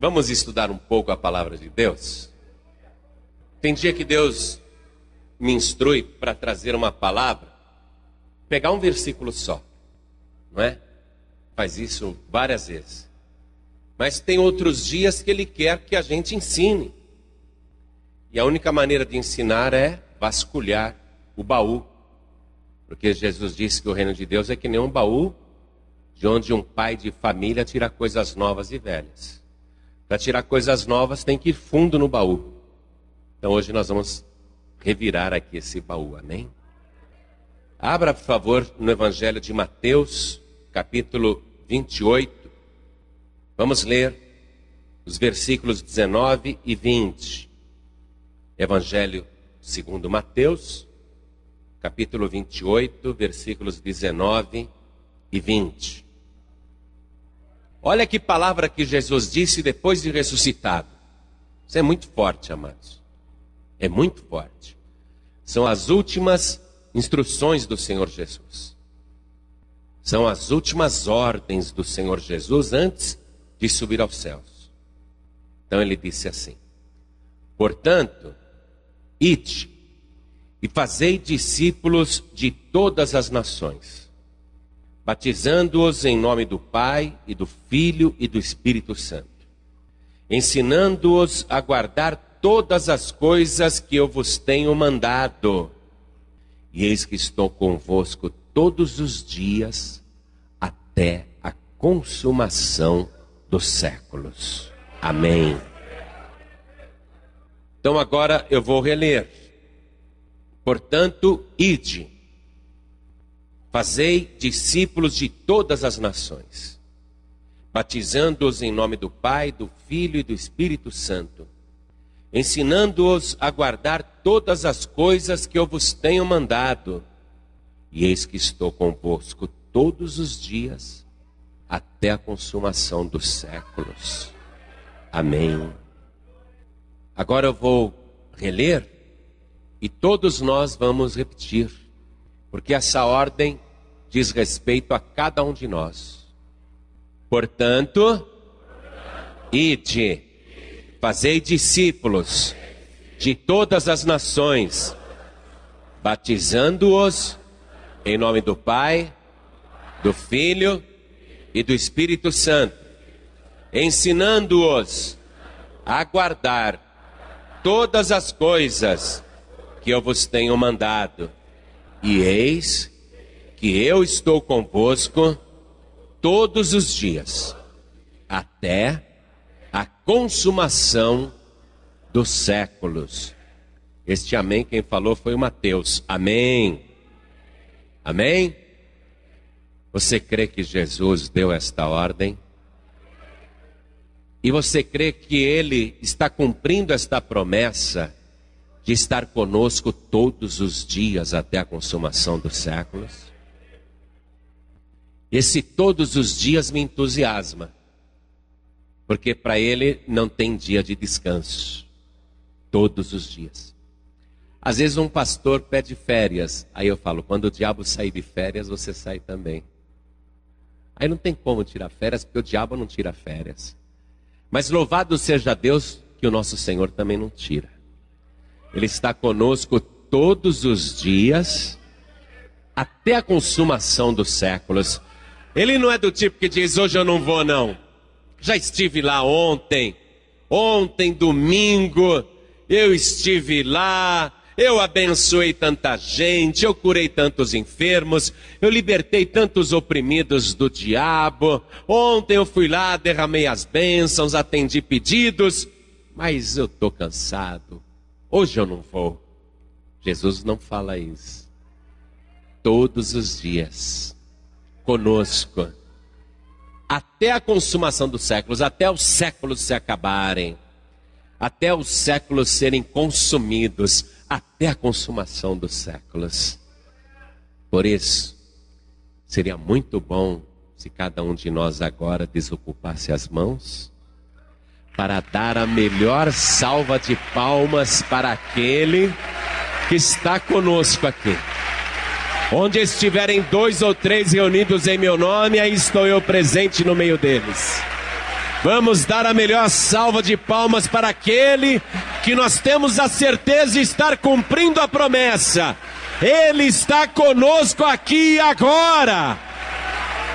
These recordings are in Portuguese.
Vamos estudar um pouco a palavra de Deus? Tem dia que Deus me instrui para trazer uma palavra, pegar um versículo só, não é? Faz isso várias vezes. Mas tem outros dias que Ele quer que a gente ensine. E a única maneira de ensinar é vasculhar o baú. Porque Jesus disse que o reino de Deus é que nem um baú de onde um pai de família tira coisas novas e velhas. Para tirar coisas novas tem que ir fundo no baú. Então hoje nós vamos revirar aqui esse baú, amém? Abra, por favor, no Evangelho de Mateus, capítulo 28. Vamos ler os versículos 19 e 20. Evangelho segundo Mateus, capítulo 28, versículos 19 e 20. Olha que palavra que Jesus disse depois de ressuscitado. Isso é muito forte, amados. É muito forte. São as últimas instruções do Senhor Jesus. São as últimas ordens do Senhor Jesus antes de subir aos céus. Então ele disse assim: Portanto, ide e fazei discípulos de todas as nações batizando-os em nome do Pai e do Filho e do Espírito Santo, ensinando-os a guardar todas as coisas que eu vos tenho mandado. E eis que estou convosco todos os dias até a consumação dos séculos. Amém. Então agora eu vou reler. Portanto, ide Fazei discípulos de todas as nações, batizando-os em nome do Pai, do Filho e do Espírito Santo, ensinando-os a guardar todas as coisas que eu vos tenho mandado. E eis que estou convosco todos os dias, até a consumação dos séculos. Amém. Agora eu vou reler e todos nós vamos repetir, porque essa ordem diz respeito a cada um de nós. Portanto, ide, fazei discípulos de todas as nações, batizando-os em nome do Pai, do Filho e do Espírito Santo, ensinando-os a guardar todas as coisas que eu vos tenho mandado. E eis que eu estou convosco todos os dias, até a consumação dos séculos. Este amém quem falou foi o Mateus. Amém. Amém? Você crê que Jesus deu esta ordem? E você crê que ele está cumprindo esta promessa de estar conosco todos os dias até a consumação dos séculos? Esse todos os dias me entusiasma, porque para ele não tem dia de descanso, todos os dias. Às vezes um pastor pede férias, aí eu falo: quando o diabo sair de férias, você sai também. Aí não tem como tirar férias, porque o diabo não tira férias. Mas louvado seja Deus que o nosso Senhor também não tira. Ele está conosco todos os dias, até a consumação dos séculos. Ele não é do tipo que diz: hoje eu não vou, não. Já estive lá ontem. Ontem, domingo, eu estive lá. Eu abençoei tanta gente, eu curei tantos enfermos, eu libertei tantos oprimidos do diabo. Ontem eu fui lá, derramei as bênçãos, atendi pedidos, mas eu estou cansado. Hoje eu não vou. Jesus não fala isso. Todos os dias conosco até a consumação dos séculos, até os séculos se acabarem, até os séculos serem consumidos, até a consumação dos séculos. Por isso, seria muito bom se cada um de nós agora desocupasse as mãos para dar a melhor salva de palmas para aquele que está conosco aqui. Onde estiverem dois ou três reunidos em meu nome, aí estou eu presente no meio deles. Vamos dar a melhor salva de palmas para aquele que nós temos a certeza de estar cumprindo a promessa. Ele está conosco aqui e agora.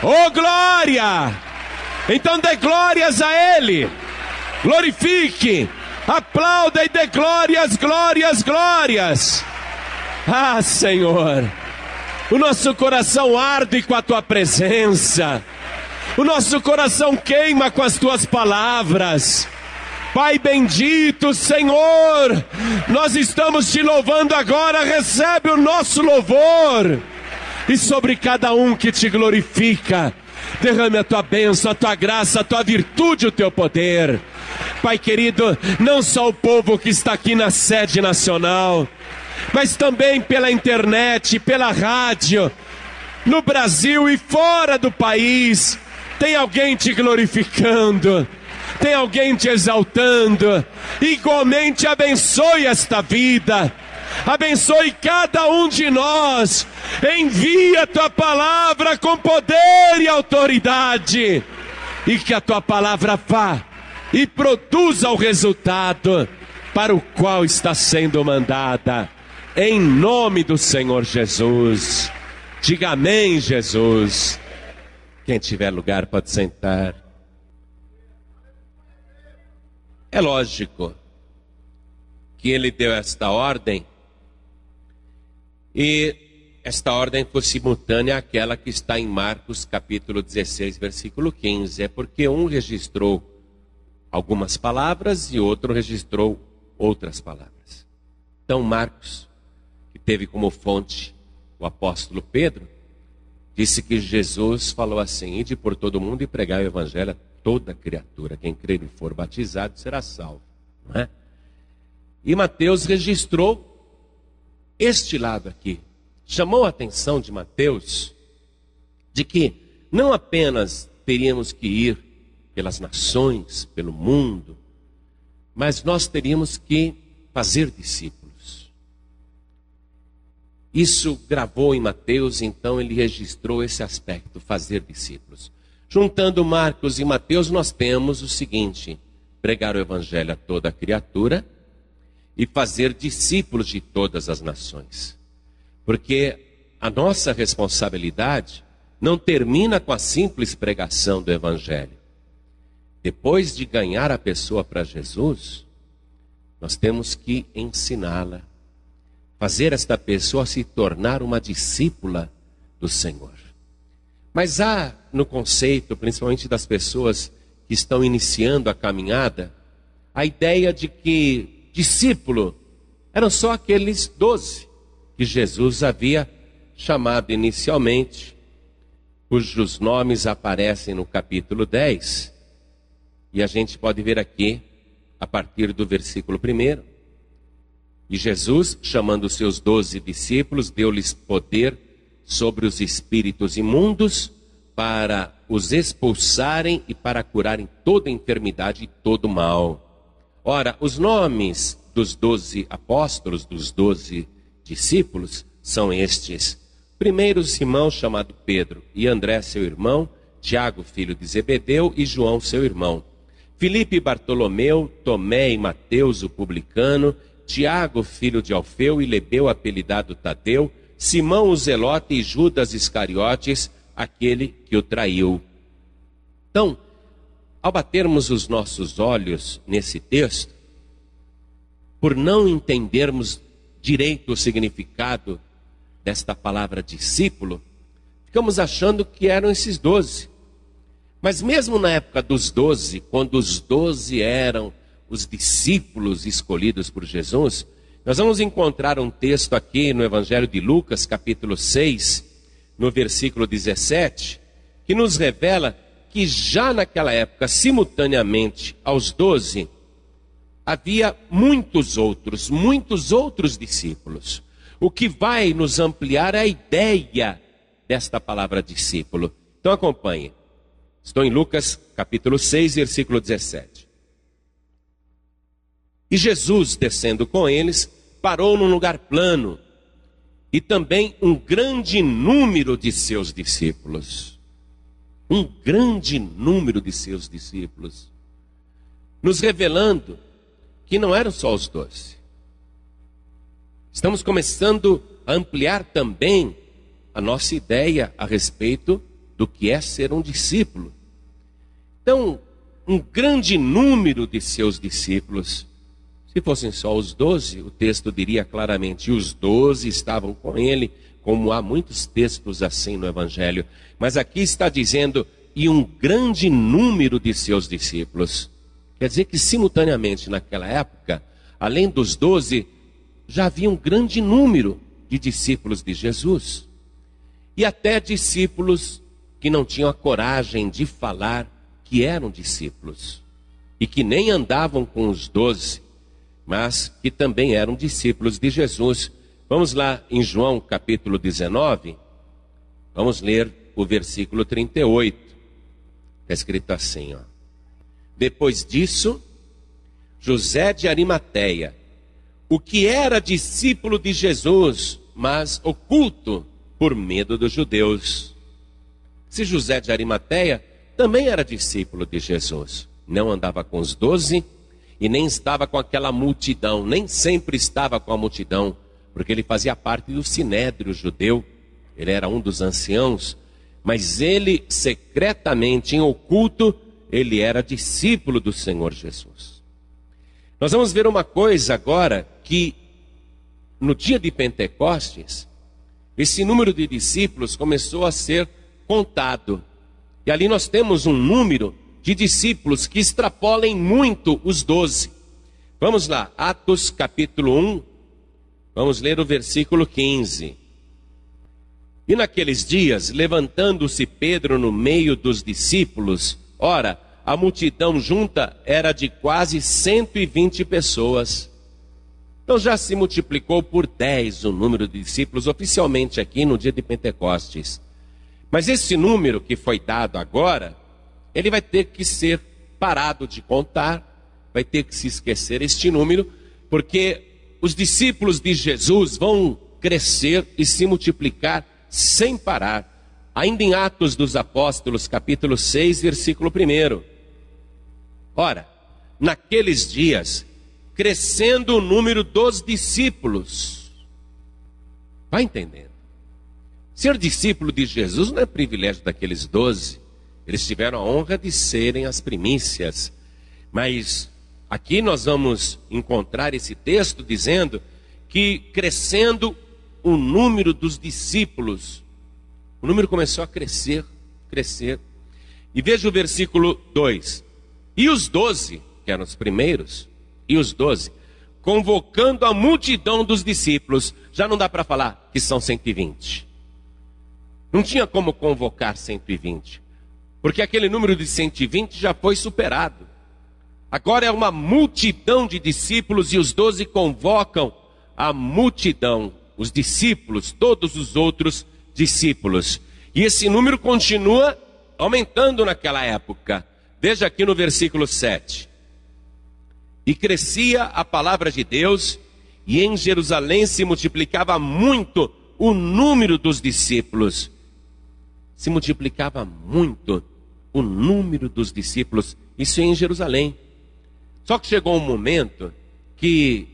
Oh glória! Então dê glórias a Ele. Glorifique, aplauda e dê glórias, glórias, glórias. Ah, Senhor, o nosso coração arde com a tua presença. O nosso coração queima com as tuas palavras. Pai bendito, Senhor, nós estamos te louvando agora, recebe o nosso louvor. E sobre cada um que te glorifica, derrame a tua bênção, a tua graça, a tua virtude, o teu poder. Pai querido, não só o povo que está aqui na sede nacional, mas também pela internet, pela rádio, no Brasil e fora do país, tem alguém te glorificando, tem alguém te exaltando. Igualmente abençoe esta vida, abençoe cada um de nós. Envia a tua palavra com poder e autoridade, e que a tua palavra vá e produza o resultado para o qual está sendo mandada. Em nome do Senhor Jesus. Diga amém, Jesus. Quem tiver lugar pode sentar. É lógico que ele deu esta ordem e esta ordem foi simultânea àquela que está em Marcos capítulo 16, versículo 15. É porque um registrou algumas palavras e outro registrou outras palavras. Então, Marcos, teve como fonte o apóstolo Pedro, disse que Jesus falou assim: Ide por todo mundo e pregar o evangelho a toda criatura. Quem crer e for batizado será salvo. Não é? E Mateus registrou este lado aqui. Chamou a atenção de Mateus de que não apenas teríamos que ir pelas nações, pelo mundo, mas nós teríamos que fazer discípulos. Isso gravou em Mateus, então ele registrou esse aspecto, fazer discípulos. Juntando Marcos e Mateus, nós temos o seguinte: pregar o evangelho a toda criatura e fazer discípulos de todas as nações. Porque a nossa responsabilidade não termina com a simples pregação do evangelho. Depois de ganhar a pessoa para Jesus, nós temos que ensiná-la fazer esta pessoa se tornar uma discípula do Senhor. Mas há no conceito, principalmente das pessoas que estão iniciando a caminhada, a ideia de que discípulo eram só aqueles doze que Jesus havia chamado inicialmente, cujos nomes aparecem no capítulo 10. E a gente pode ver aqui, a partir do versículo 1. E Jesus, chamando seus doze discípulos, deu-lhes poder sobre os espíritos imundos para os expulsarem e para curarem toda enfermidade e todo mal. Ora, os nomes dos doze apóstolos, dos doze discípulos, são estes. Primeiro, Simão, chamado Pedro, e André, seu irmão, Tiago, filho de Zebedeu, e João, seu irmão. Filipe Bartolomeu, Tomé e Mateus, o publicano, Tiago, filho de Alfeu, e Lebeu, apelidado Tadeu, Simão o Zelote e Judas Iscariotes, aquele que o traiu. Então, ao batermos os nossos olhos nesse texto, por não entendermos direito o significado desta palavra discípulo, ficamos achando que eram esses doze. Mas mesmo na época dos doze, quando os doze eram os discípulos escolhidos por Jesus, nós vamos encontrar um texto aqui no Evangelho de Lucas, capítulo 6, no versículo 17, que nos revela que já naquela época, simultaneamente aos doze, havia muitos outros, muitos outros discípulos. O que vai nos ampliar é a ideia desta palavra discípulo. Então acompanhe. Estou em Lucas capítulo 6, versículo 17. E Jesus, descendo com eles, parou num lugar plano, e também um grande número de seus discípulos. Um grande número de seus discípulos. nos revelando que não eram só os doze. Estamos começando a ampliar também a nossa ideia a respeito do que é ser um discípulo. Então, um grande número de seus discípulos, se fossem só os doze, o texto diria claramente: os doze estavam com ele, como há muitos textos assim no Evangelho. Mas aqui está dizendo: e um grande número de seus discípulos. Quer dizer que, simultaneamente, naquela época, além dos doze, já havia um grande número de discípulos de Jesus. E até discípulos que não tinham a coragem de falar que eram discípulos. E que nem andavam com os doze, mas que também eram discípulos de Jesus. Vamos lá em João capítulo 19, vamos ler o versículo 38. Está escrito assim, ó. Depois disso, José de Arimateia, o que era discípulo de Jesus, mas oculto por medo dos judeus. Se José de Arimateia também era discípulo de Jesus, não andava com os doze e nem estava com aquela multidão, nem sempre estava com a multidão, porque ele fazia parte do sinédrio judeu, ele era um dos anciãos, mas ele secretamente, em oculto, ele era discípulo do Senhor Jesus. Nós vamos ver uma coisa agora que no dia de Pentecostes, esse número de discípulos começou a ser contado. E ali nós temos um número de discípulos que extrapolem muito os doze. Vamos lá, Atos capítulo 1, vamos ler o versículo 15. E naqueles dias, levantando-se Pedro no meio dos discípulos, ora, a multidão junta era de quase 120 pessoas. Então já se multiplicou por 10 o número de discípulos oficialmente aqui no dia de Pentecostes. Mas esse número que foi dado agora, ele vai ter que ser parado de contar, vai ter que se esquecer este número, porque os discípulos de Jesus vão crescer e se multiplicar sem parar. Ainda em Atos dos Apóstolos, capítulo 6, versículo 1. Ora, naqueles dias, crescendo o número dos discípulos. Vai entendendo? Ser discípulo de Jesus não é privilégio daqueles doze. Eles tiveram a honra de serem as primícias. Mas aqui nós vamos encontrar esse texto dizendo que crescendo o número dos discípulos. O número começou a crescer, crescer. E veja o versículo 2. E os doze, que eram os primeiros, e os doze, convocando a multidão dos discípulos, já não dá para falar que são 120. Não tinha como convocar 120, porque aquele número de 120 já foi superado. Agora é uma multidão de discípulos e os doze convocam a multidão os discípulos, todos os outros discípulos. E esse número continua aumentando naquela época. Veja aqui no versículo 7. E crescia a palavra de Deus, e em Jerusalém se multiplicava muito o número dos discípulos. Se multiplicava muito o número dos discípulos, isso em Jerusalém. Só que chegou um momento que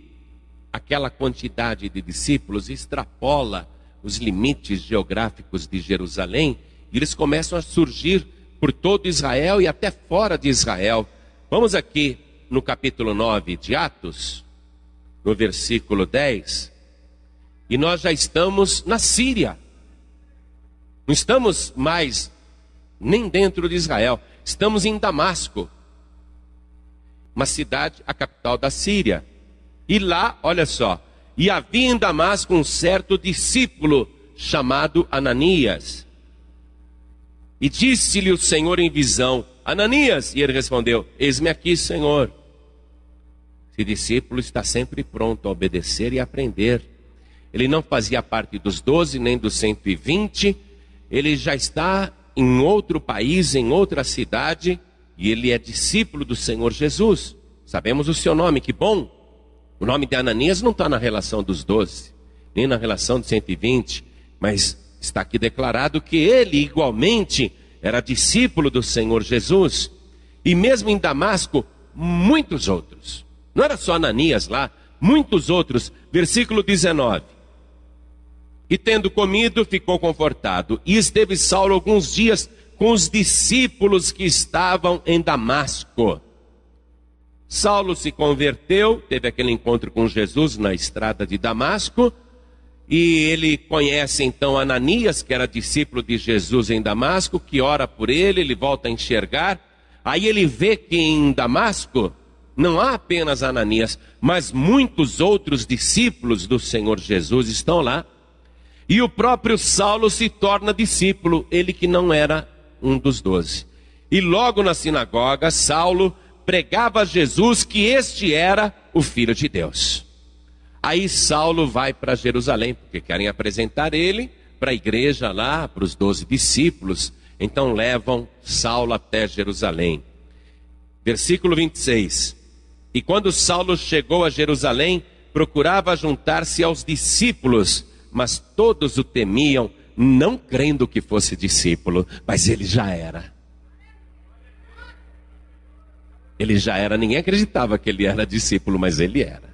aquela quantidade de discípulos extrapola os limites geográficos de Jerusalém e eles começam a surgir por todo Israel e até fora de Israel. Vamos aqui no capítulo 9 de Atos, no versículo 10, e nós já estamos na Síria. Não estamos mais nem dentro de Israel, estamos em Damasco, uma cidade, a capital da Síria. E lá, olha só, e havia em Damasco um certo discípulo chamado Ananias. E disse-lhe o Senhor em visão: Ananias, e ele respondeu: Eis-me aqui, Senhor. Esse discípulo está sempre pronto a obedecer e aprender. Ele não fazia parte dos doze nem dos 120, ele já está em outro país, em outra cidade, e ele é discípulo do Senhor Jesus. Sabemos o seu nome, que bom. O nome de Ananias não está na relação dos doze, nem na relação dos 120, mas está aqui declarado que ele igualmente era discípulo do Senhor Jesus. E mesmo em Damasco, muitos outros. Não era só Ananias lá, muitos outros. Versículo 19. E tendo comido, ficou confortado. E esteve Saulo alguns dias com os discípulos que estavam em Damasco. Saulo se converteu, teve aquele encontro com Jesus na estrada de Damasco, e ele conhece então Ananias, que era discípulo de Jesus em Damasco, que ora por ele, ele volta a enxergar. Aí ele vê que em Damasco não há apenas Ananias, mas muitos outros discípulos do Senhor Jesus estão lá. E o próprio Saulo se torna discípulo, ele que não era um dos doze. E logo na sinagoga, Saulo pregava a Jesus que este era o Filho de Deus. Aí Saulo vai para Jerusalém, porque querem apresentar ele para a igreja lá, para os doze discípulos. Então levam Saulo até Jerusalém. Versículo 26. E quando Saulo chegou a Jerusalém, procurava juntar-se aos discípulos, mas todos o temiam, não crendo que fosse discípulo, mas ele já era. Ele já era, ninguém acreditava que ele era discípulo, mas ele era.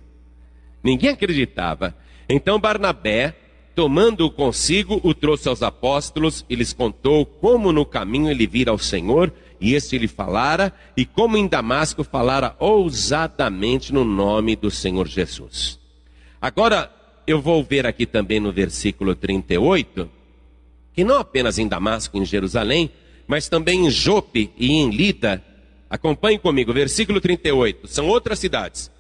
Ninguém acreditava. Então Barnabé, tomando-o consigo, o trouxe aos apóstolos e lhes contou como no caminho ele vira ao Senhor e este lhe falara, e como em Damasco falara ousadamente no nome do Senhor Jesus. Agora, eu vou ver aqui também no versículo 38, que não apenas em Damasco, em Jerusalém, mas também em Jope e em Lida, acompanhe comigo, versículo 38, são outras cidades.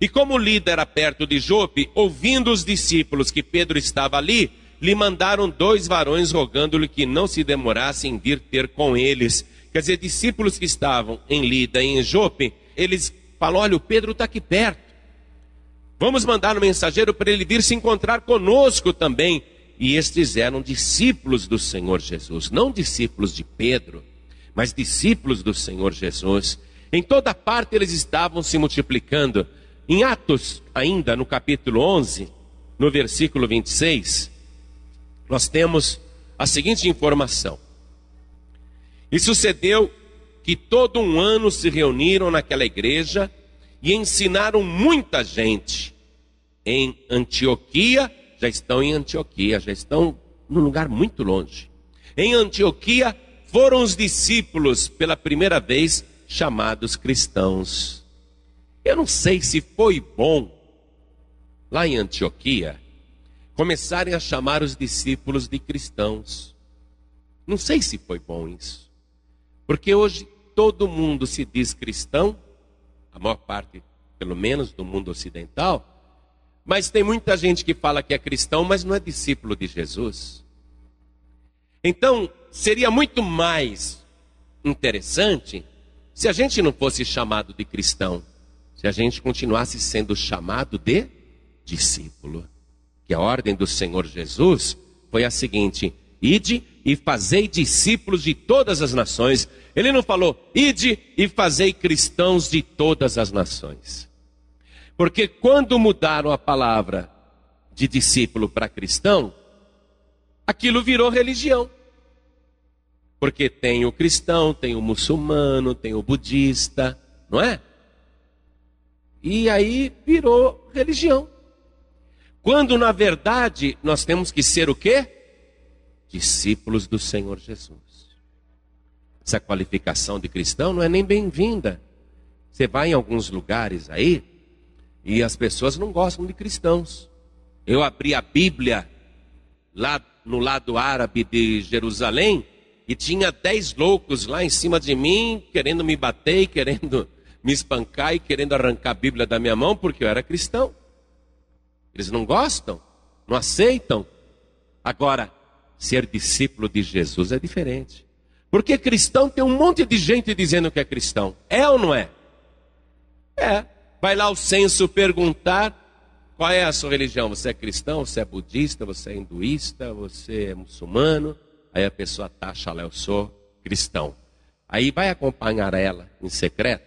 E como Lida era perto de Jope, ouvindo os discípulos que Pedro estava ali, lhe mandaram dois varões rogando-lhe que não se demorasse em vir ter com eles. Quer dizer, discípulos que estavam em Lida e em Jope, eles falam: olha, o Pedro está aqui perto. Vamos mandar um mensageiro para ele vir se encontrar conosco também. E estes eram discípulos do Senhor Jesus, não discípulos de Pedro, mas discípulos do Senhor Jesus. Em toda parte eles estavam se multiplicando. Em Atos, ainda no capítulo 11, no versículo 26, nós temos a seguinte informação. E sucedeu que todo um ano se reuniram naquela igreja e ensinaram muita gente em Antioquia, já estão em Antioquia, já estão num lugar muito longe. Em Antioquia foram os discípulos pela primeira vez chamados cristãos. Eu não sei se foi bom lá em Antioquia começarem a chamar os discípulos de cristãos. Não sei se foi bom isso. Porque hoje todo mundo se diz cristão, a maior parte, pelo menos, do mundo ocidental, mas tem muita gente que fala que é cristão, mas não é discípulo de Jesus. Então, seria muito mais interessante se a gente não fosse chamado de cristão, se a gente continuasse sendo chamado de discípulo. Que a ordem do Senhor Jesus foi a seguinte: ide e fazei discípulos de todas as nações. Ele não falou, ide e fazei cristãos de todas as nações. Porque quando mudaram a palavra de discípulo para cristão, aquilo virou religião. Porque tem o cristão, tem o muçulmano, tem o budista, não é? E aí virou religião. Quando na verdade nós temos que ser o quê? Discípulos do Senhor Jesus. Essa qualificação de cristão não é nem bem-vinda. Você vai em alguns lugares aí e as pessoas não gostam de cristãos. Eu abri a Bíblia lá no lado árabe de Jerusalém e tinha dez loucos lá em cima de mim, querendo me bater, querendo me espancar e querendo arrancar a Bíblia da minha mão porque eu era cristão. Eles não gostam, não aceitam. Agora, Ser discípulo de Jesus é diferente. Porque cristão tem um monte de gente dizendo que é cristão. É ou não é? É. Vai lá o censo perguntar qual é a sua religião. Você é cristão? Você é budista? Você é hinduísta? Você é muçulmano? Aí a pessoa taxa lá, eu sou cristão. Aí vai acompanhar ela em secreto.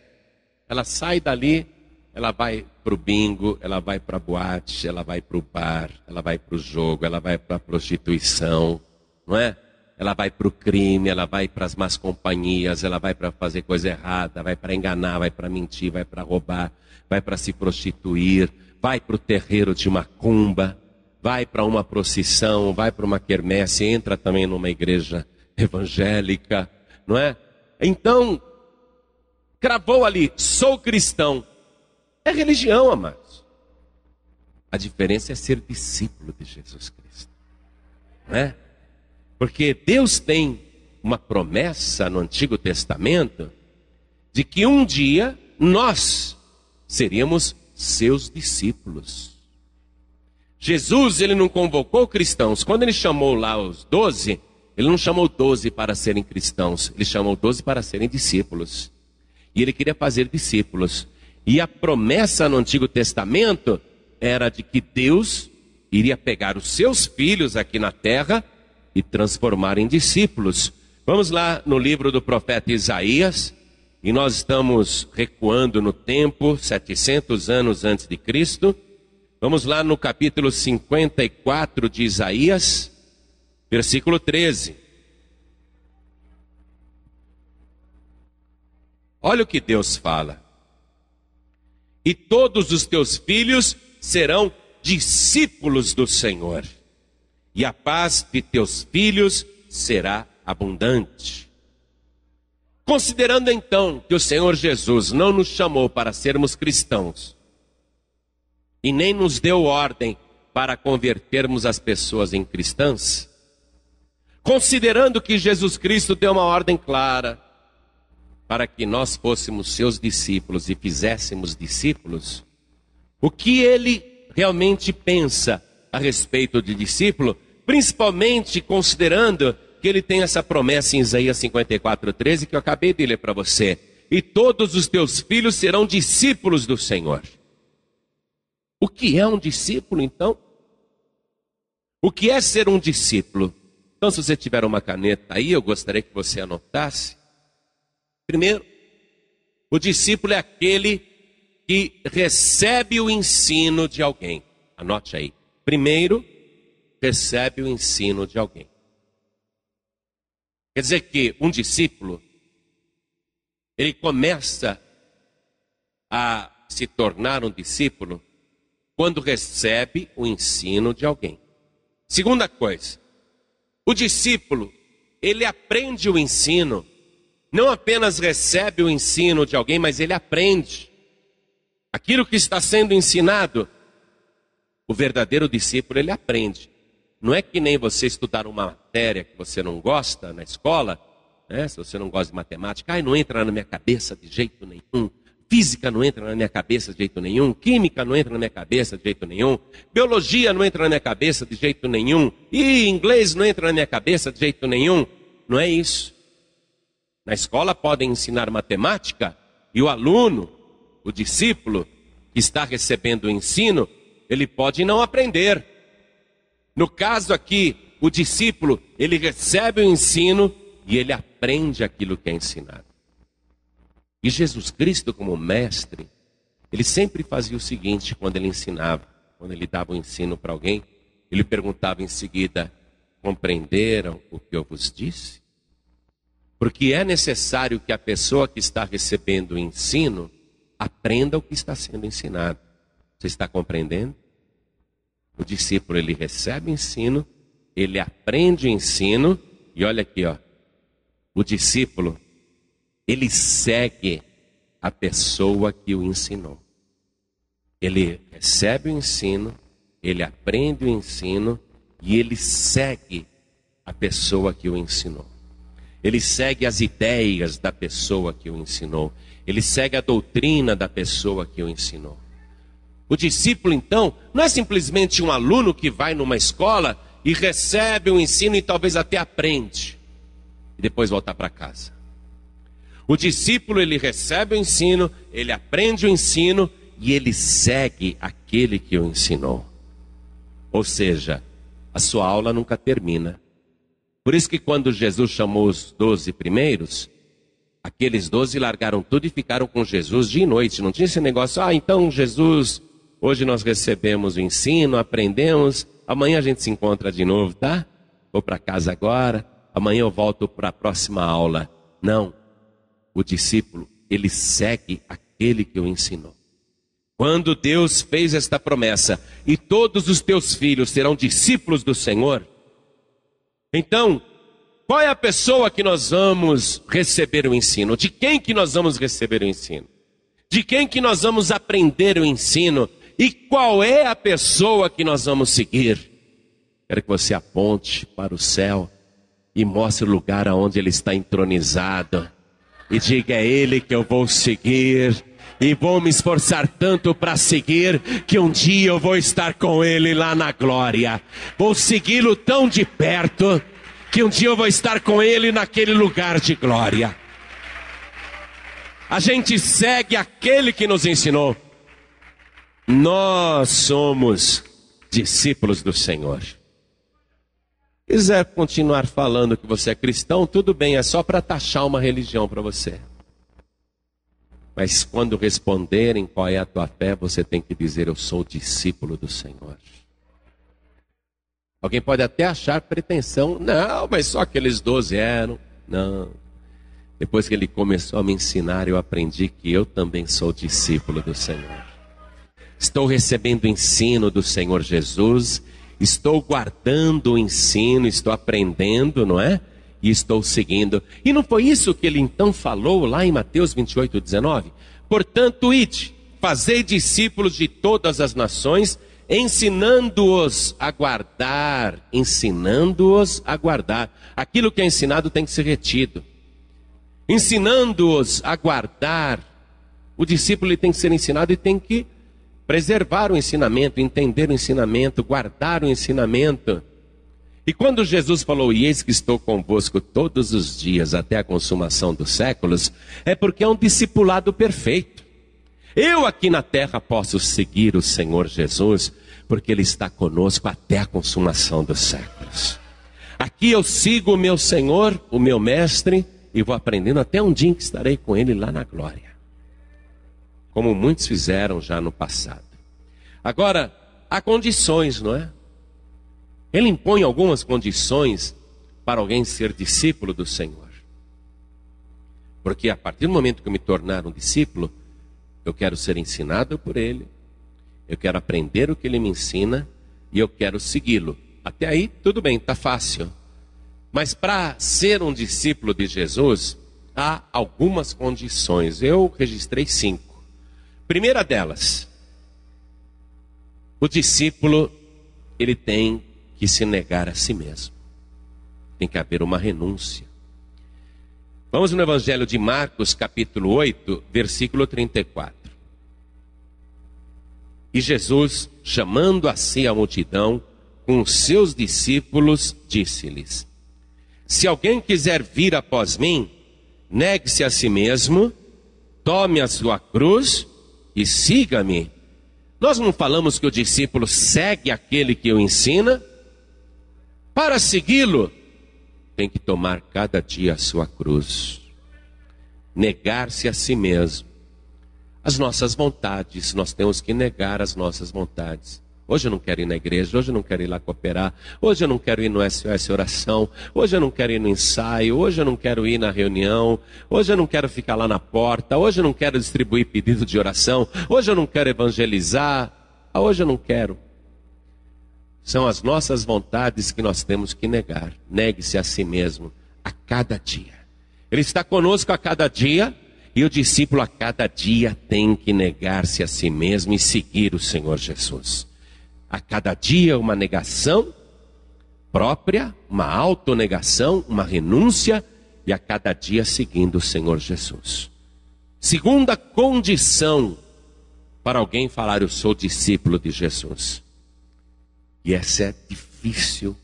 Ela sai dali, ela vai para o bingo, ela vai para boate, ela vai para o bar, ela vai para o jogo, ela vai para a prostituição, não é? ela vai para o crime, ela vai para as más companhias, ela vai para fazer coisa errada, vai para enganar, vai para mentir, vai para roubar, vai para se prostituir, vai para o terreiro de macumba, vai para uma procissão, vai para uma quermesse, entra também numa igreja evangélica, não é? Então, cravou ali, sou cristão. É religião, amados. A diferença é ser discípulo de Jesus Cristo. Não é? Porque Deus tem uma promessa no Antigo Testamento de que um dia nós seríamos seus discípulos. Jesus, ele não convocou cristãos. Quando ele chamou lá os doze, ele não chamou doze para serem cristãos, ele chamou doze para serem discípulos. E ele queria fazer discípulos. E a promessa no Antigo Testamento era de que Deus iria pegar os seus filhos aqui na terra e transformar em discípulos. Vamos lá no livro do profeta Isaías, e nós estamos recuando no tempo, 700 anos antes de Cristo. Vamos lá no capítulo 54 de Isaías, versículo 13. Olha o que Deus fala. E todos os teus filhos serão discípulos do Senhor, e a paz de teus filhos será abundante. Considerando então que o Senhor Jesus não nos chamou para sermos cristãos, e nem nos deu ordem para convertermos as pessoas em cristãs, considerando que Jesus Cristo deu uma ordem clara para que nós fôssemos seus discípulos e fizéssemos discípulos, o que ele realmente pensa a respeito de discípulo, principalmente considerando que ele tem essa promessa em Isaías 54:13 que eu acabei de ler para você. E todos os teus filhos serão discípulos do Senhor. O que é um discípulo então? O que é ser um discípulo? Então, se você tiver uma caneta aí, eu gostaria que você anotasse. Primeiro, o discípulo é aquele que recebe o ensino de alguém. Anote aí. Primeiro, recebe o ensino de alguém. Quer dizer que um discípulo, ele começa a se tornar um discípulo quando recebe o ensino de alguém. Segunda coisa, o discípulo, ele aprende o ensino, não apenas recebe o ensino de alguém, mas ele aprende. Aquilo que está sendo ensinado, o verdadeiro discípulo, ele aprende. Não é que nem você estudar uma matéria que você não gosta na escola, né? se você não gosta de matemática, ai, não entra na minha cabeça de jeito nenhum. Física não entra na minha cabeça de jeito nenhum, química não entra na minha cabeça de jeito nenhum, biologia não entra na minha cabeça de jeito nenhum, e inglês não entra na minha cabeça de jeito nenhum. Não é isso. Na escola podem ensinar matemática e o aluno, o discípulo que está recebendo o ensino, ele pode não aprender. No caso aqui, o discípulo, ele recebe o ensino e ele aprende aquilo que é ensinado. E Jesus Cristo, como mestre, ele sempre fazia o seguinte quando ele ensinava, quando ele dava o um ensino para alguém, ele perguntava em seguida: compreenderam o que eu vos disse? Porque é necessário que a pessoa que está recebendo o ensino aprenda o que está sendo ensinado. Você está compreendendo? O discípulo ele recebe ensino, ele aprende o ensino e olha aqui, ó. O discípulo ele segue a pessoa que o ensinou. Ele recebe o ensino, ele aprende o ensino e ele segue a pessoa que o ensinou. Ele segue as ideias da pessoa que o ensinou. Ele segue a doutrina da pessoa que o ensinou. O discípulo, então, não é simplesmente um aluno que vai numa escola e recebe o um ensino e talvez até aprende e depois volta para casa. O discípulo, ele recebe o ensino, ele aprende o ensino e ele segue aquele que o ensinou. Ou seja, a sua aula nunca termina. Por isso que quando Jesus chamou os doze primeiros, aqueles doze largaram tudo e ficaram com Jesus dia e noite. Não tinha esse negócio, ah, então Jesus, hoje nós recebemos o ensino, aprendemos, amanhã a gente se encontra de novo, tá? Vou para casa agora. amanhã eu volto para a próxima aula. Não. O discípulo, ele segue aquele que o ensinou. Quando Deus fez esta promessa, e todos os teus filhos serão discípulos do Senhor, então, qual é a pessoa que nós vamos receber o ensino? De quem que nós vamos receber o ensino? De quem que nós vamos aprender o ensino? E qual é a pessoa que nós vamos seguir? Quero que você aponte para o céu e mostre o lugar aonde ele está entronizado. E diga: é ele que eu vou seguir. E vou me esforçar tanto para seguir que um dia eu vou estar com ele lá na glória. Vou segui-lo tão de perto que um dia eu vou estar com ele naquele lugar de glória. A gente segue aquele que nos ensinou. Nós somos discípulos do Senhor. Quiser continuar falando que você é cristão, tudo bem, é só para taxar uma religião para você. Mas quando responderem qual é a tua fé, você tem que dizer: Eu sou discípulo do Senhor. Alguém pode até achar pretensão, não, mas só aqueles doze eram. Não. Depois que ele começou a me ensinar, eu aprendi que eu também sou discípulo do Senhor. Estou recebendo o ensino do Senhor Jesus, estou guardando o ensino, estou aprendendo, não é? E estou seguindo. E não foi isso que ele então falou lá em Mateus 28, 19? Portanto, ide, fazei discípulos de todas as nações, ensinando-os a guardar, ensinando-os a guardar. Aquilo que é ensinado tem que ser retido ensinando-os a guardar. O discípulo tem que ser ensinado e tem que preservar o ensinamento, entender o ensinamento, guardar o ensinamento. E quando Jesus falou, e eis que estou convosco todos os dias até a consumação dos séculos, é porque é um discipulado perfeito. Eu aqui na terra posso seguir o Senhor Jesus, porque Ele está conosco até a consumação dos séculos. Aqui eu sigo o meu Senhor, o meu Mestre, e vou aprendendo até um dia em que estarei com Ele lá na glória. Como muitos fizeram já no passado. Agora, há condições, não é? Ele impõe algumas condições para alguém ser discípulo do Senhor. Porque a partir do momento que eu me tornar um discípulo, eu quero ser ensinado por Ele, eu quero aprender o que Ele me ensina e eu quero segui-lo. Até aí, tudo bem, está fácil. Mas para ser um discípulo de Jesus, há algumas condições. Eu registrei cinco. Primeira delas, o discípulo ele tem que se negar a si mesmo. Tem que haver uma renúncia. Vamos no Evangelho de Marcos, capítulo 8, versículo 34. E Jesus, chamando a si a multidão, com os seus discípulos, disse-lhes: se alguém quiser vir após mim, negue-se a si mesmo, tome a sua cruz e siga-me. Nós não falamos que o discípulo segue aquele que o ensina? Para segui-lo, tem que tomar cada dia a sua cruz, negar-se a si mesmo. As nossas vontades, nós temos que negar as nossas vontades. Hoje eu não quero ir na igreja, hoje eu não quero ir lá cooperar, hoje eu não quero ir no SOS oração, hoje eu não quero ir no ensaio, hoje eu não quero ir na reunião, hoje eu não quero ficar lá na porta, hoje eu não quero distribuir pedido de oração, hoje eu não quero evangelizar, hoje eu não quero. São as nossas vontades que nós temos que negar. Negue-se a si mesmo a cada dia. Ele está conosco a cada dia e o discípulo a cada dia tem que negar-se a si mesmo e seguir o Senhor Jesus a cada dia uma negação própria, uma autonegação, uma renúncia e a cada dia seguindo o Senhor Jesus. Segunda condição para alguém falar eu sou discípulo de Jesus. E essa é difícil.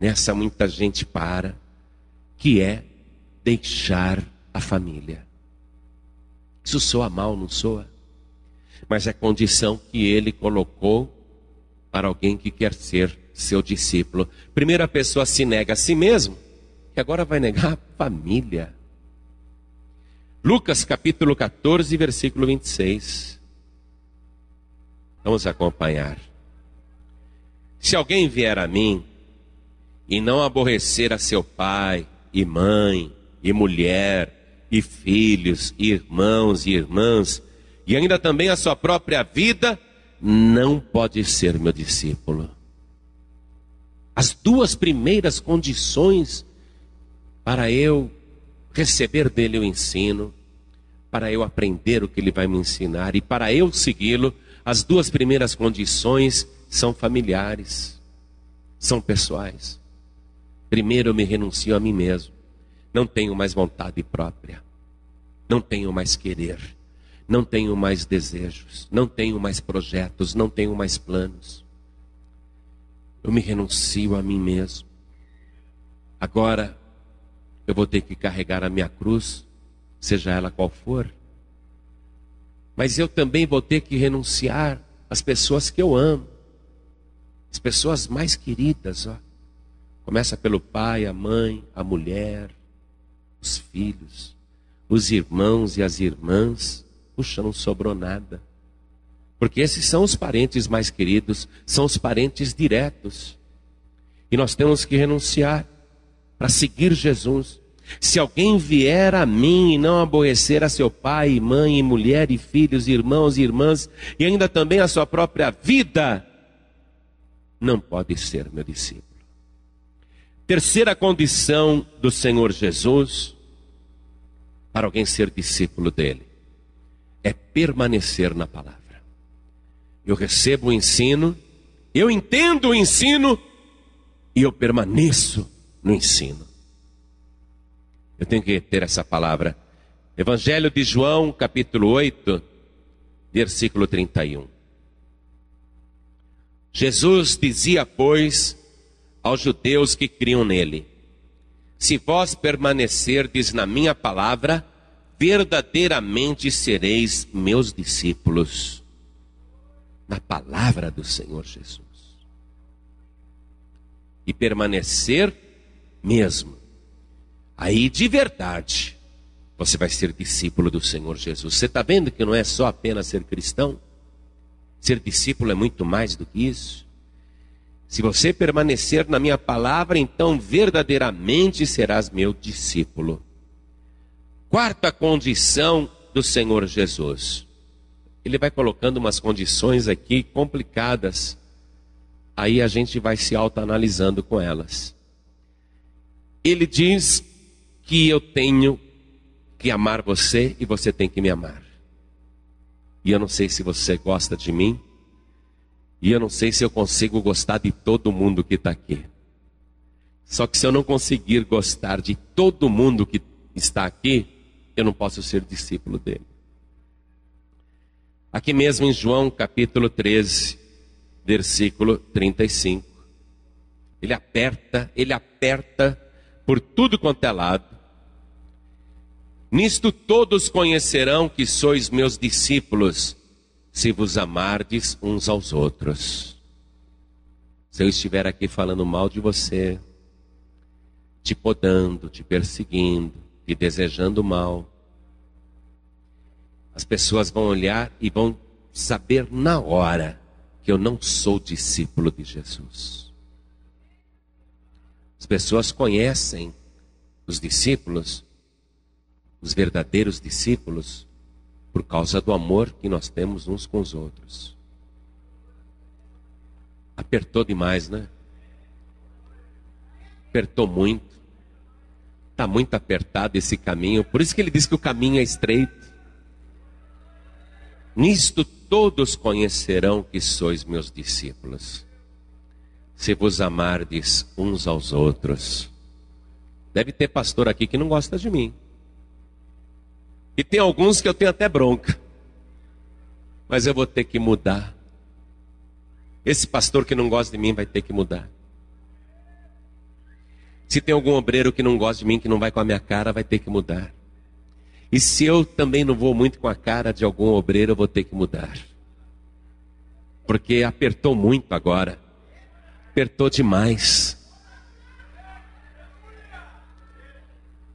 Nessa muita gente para, que é deixar a família. Isso soa mal, não soa? mas é condição que ele colocou para alguém que quer ser seu discípulo. Primeira pessoa se nega a si mesmo, e agora vai negar a família. Lucas capítulo 14, versículo 26. Vamos acompanhar. Se alguém vier a mim e não aborrecer a seu pai e mãe e mulher e filhos e irmãos e irmãs e ainda também a sua própria vida, não pode ser meu discípulo. As duas primeiras condições para eu receber dele o ensino, para eu aprender o que ele vai me ensinar e para eu segui-lo, as duas primeiras condições são familiares, são pessoais. Primeiro eu me renuncio a mim mesmo. Não tenho mais vontade própria. Não tenho mais querer. Não tenho mais desejos. Não tenho mais projetos. Não tenho mais planos. Eu me renuncio a mim mesmo. Agora eu vou ter que carregar a minha cruz, seja ela qual for. Mas eu também vou ter que renunciar às pessoas que eu amo, as pessoas mais queridas, ó. Começa pelo pai, a mãe, a mulher, os filhos, os irmãos e as irmãs. Puxa, não sobrou nada. Porque esses são os parentes mais queridos, são os parentes diretos. E nós temos que renunciar para seguir Jesus. Se alguém vier a mim e não aborrecer a seu pai, mãe, e mulher, e filhos, irmãos e irmãs, e ainda também a sua própria vida, não pode ser meu discípulo. Terceira condição do Senhor Jesus para alguém ser discípulo dele é permanecer na palavra. Eu recebo o ensino, eu entendo o ensino e eu permaneço no ensino. Eu tenho que ter essa palavra. Evangelho de João, capítulo 8, versículo 31. Jesus dizia, pois, aos judeus que criam nele: Se vós permanecerdes na minha palavra, verdadeiramente sereis meus discípulos. Na palavra do Senhor Jesus. E permanecer mesmo. Aí de verdade, você vai ser discípulo do Senhor Jesus. Você está vendo que não é só apenas ser cristão? Ser discípulo é muito mais do que isso. Se você permanecer na minha palavra, então verdadeiramente serás meu discípulo. Quarta condição do Senhor Jesus. Ele vai colocando umas condições aqui complicadas. Aí a gente vai se autoanalisando com elas. Ele diz que eu tenho que amar você e você tem que me amar. E eu não sei se você gosta de mim, e eu não sei se eu consigo gostar de todo mundo que está aqui. Só que se eu não conseguir gostar de todo mundo que está aqui, eu não posso ser discípulo dele. Aqui mesmo em João capítulo 13, versículo 35. Ele aperta, ele aperta por tudo quanto é lado. Nisto todos conhecerão que sois meus discípulos se vos amardes uns aos outros. Se eu estiver aqui falando mal de você, te podando, te perseguindo, te desejando mal, as pessoas vão olhar e vão saber na hora que eu não sou discípulo de Jesus. As pessoas conhecem os discípulos, os verdadeiros discípulos, por causa do amor que nós temos uns com os outros. Apertou demais, né? Apertou muito. Está muito apertado esse caminho. Por isso que ele diz que o caminho é estreito. Nisto todos conhecerão que sois meus discípulos, se vos amardes uns aos outros. Deve ter pastor aqui que não gosta de mim. E tem alguns que eu tenho até bronca. Mas eu vou ter que mudar. Esse pastor que não gosta de mim vai ter que mudar. Se tem algum obreiro que não gosta de mim, que não vai com a minha cara, vai ter que mudar. E se eu também não vou muito com a cara de algum obreiro, eu vou ter que mudar. Porque apertou muito agora. Apertou demais.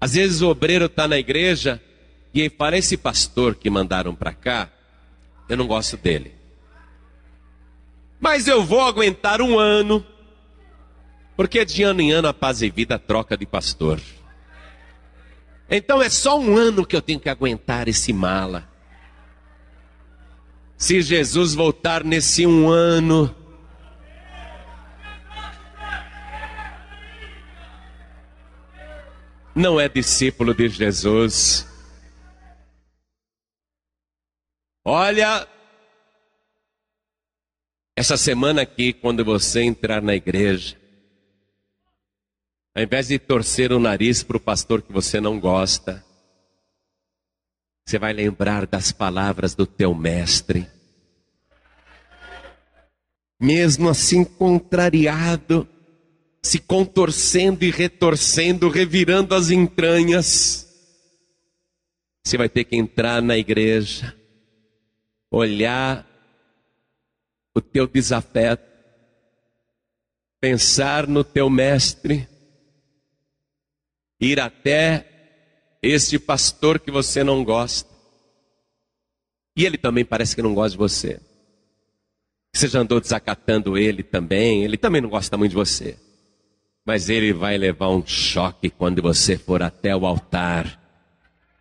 Às vezes o obreiro está na igreja e fala: esse pastor que mandaram para cá, eu não gosto dele. Mas eu vou aguentar um ano, Porque de ano em ano a paz e vida troca de pastor. Então é só um ano que eu tenho que aguentar esse mala. Se Jesus voltar nesse um ano, não é discípulo de Jesus. Olha, essa semana aqui, quando você entrar na igreja, ao invés de torcer o nariz para o pastor que você não gosta, você vai lembrar das palavras do teu mestre. Mesmo assim contrariado, se contorcendo e retorcendo, revirando as entranhas, você vai ter que entrar na igreja, olhar o teu desafeto, pensar no teu mestre, ir até este pastor que você não gosta. E ele também parece que não gosta de você. Você já andou desacatando ele também, ele também não gosta muito de você. Mas ele vai levar um choque quando você for até o altar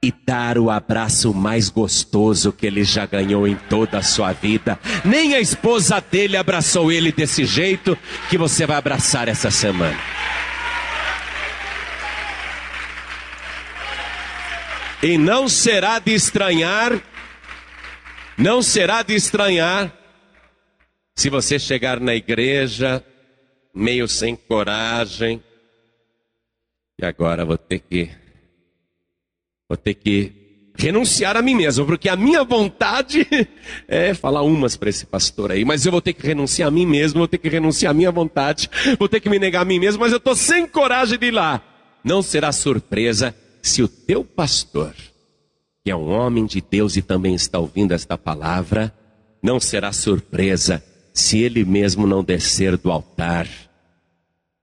e dar o abraço mais gostoso que ele já ganhou em toda a sua vida. Nem a esposa dele abraçou ele desse jeito que você vai abraçar essa semana. E não será de estranhar, não será de estranhar, se você chegar na igreja meio sem coragem, e agora vou ter que Vou ter que renunciar a mim mesmo, porque a minha vontade é falar umas para esse pastor aí, mas eu vou ter que renunciar a mim mesmo, vou ter que renunciar a minha vontade, vou ter que me negar a mim mesmo, mas eu estou sem coragem de ir lá. Não será surpresa se o teu pastor, que é um homem de Deus e também está ouvindo esta palavra, não será surpresa se ele mesmo não descer do altar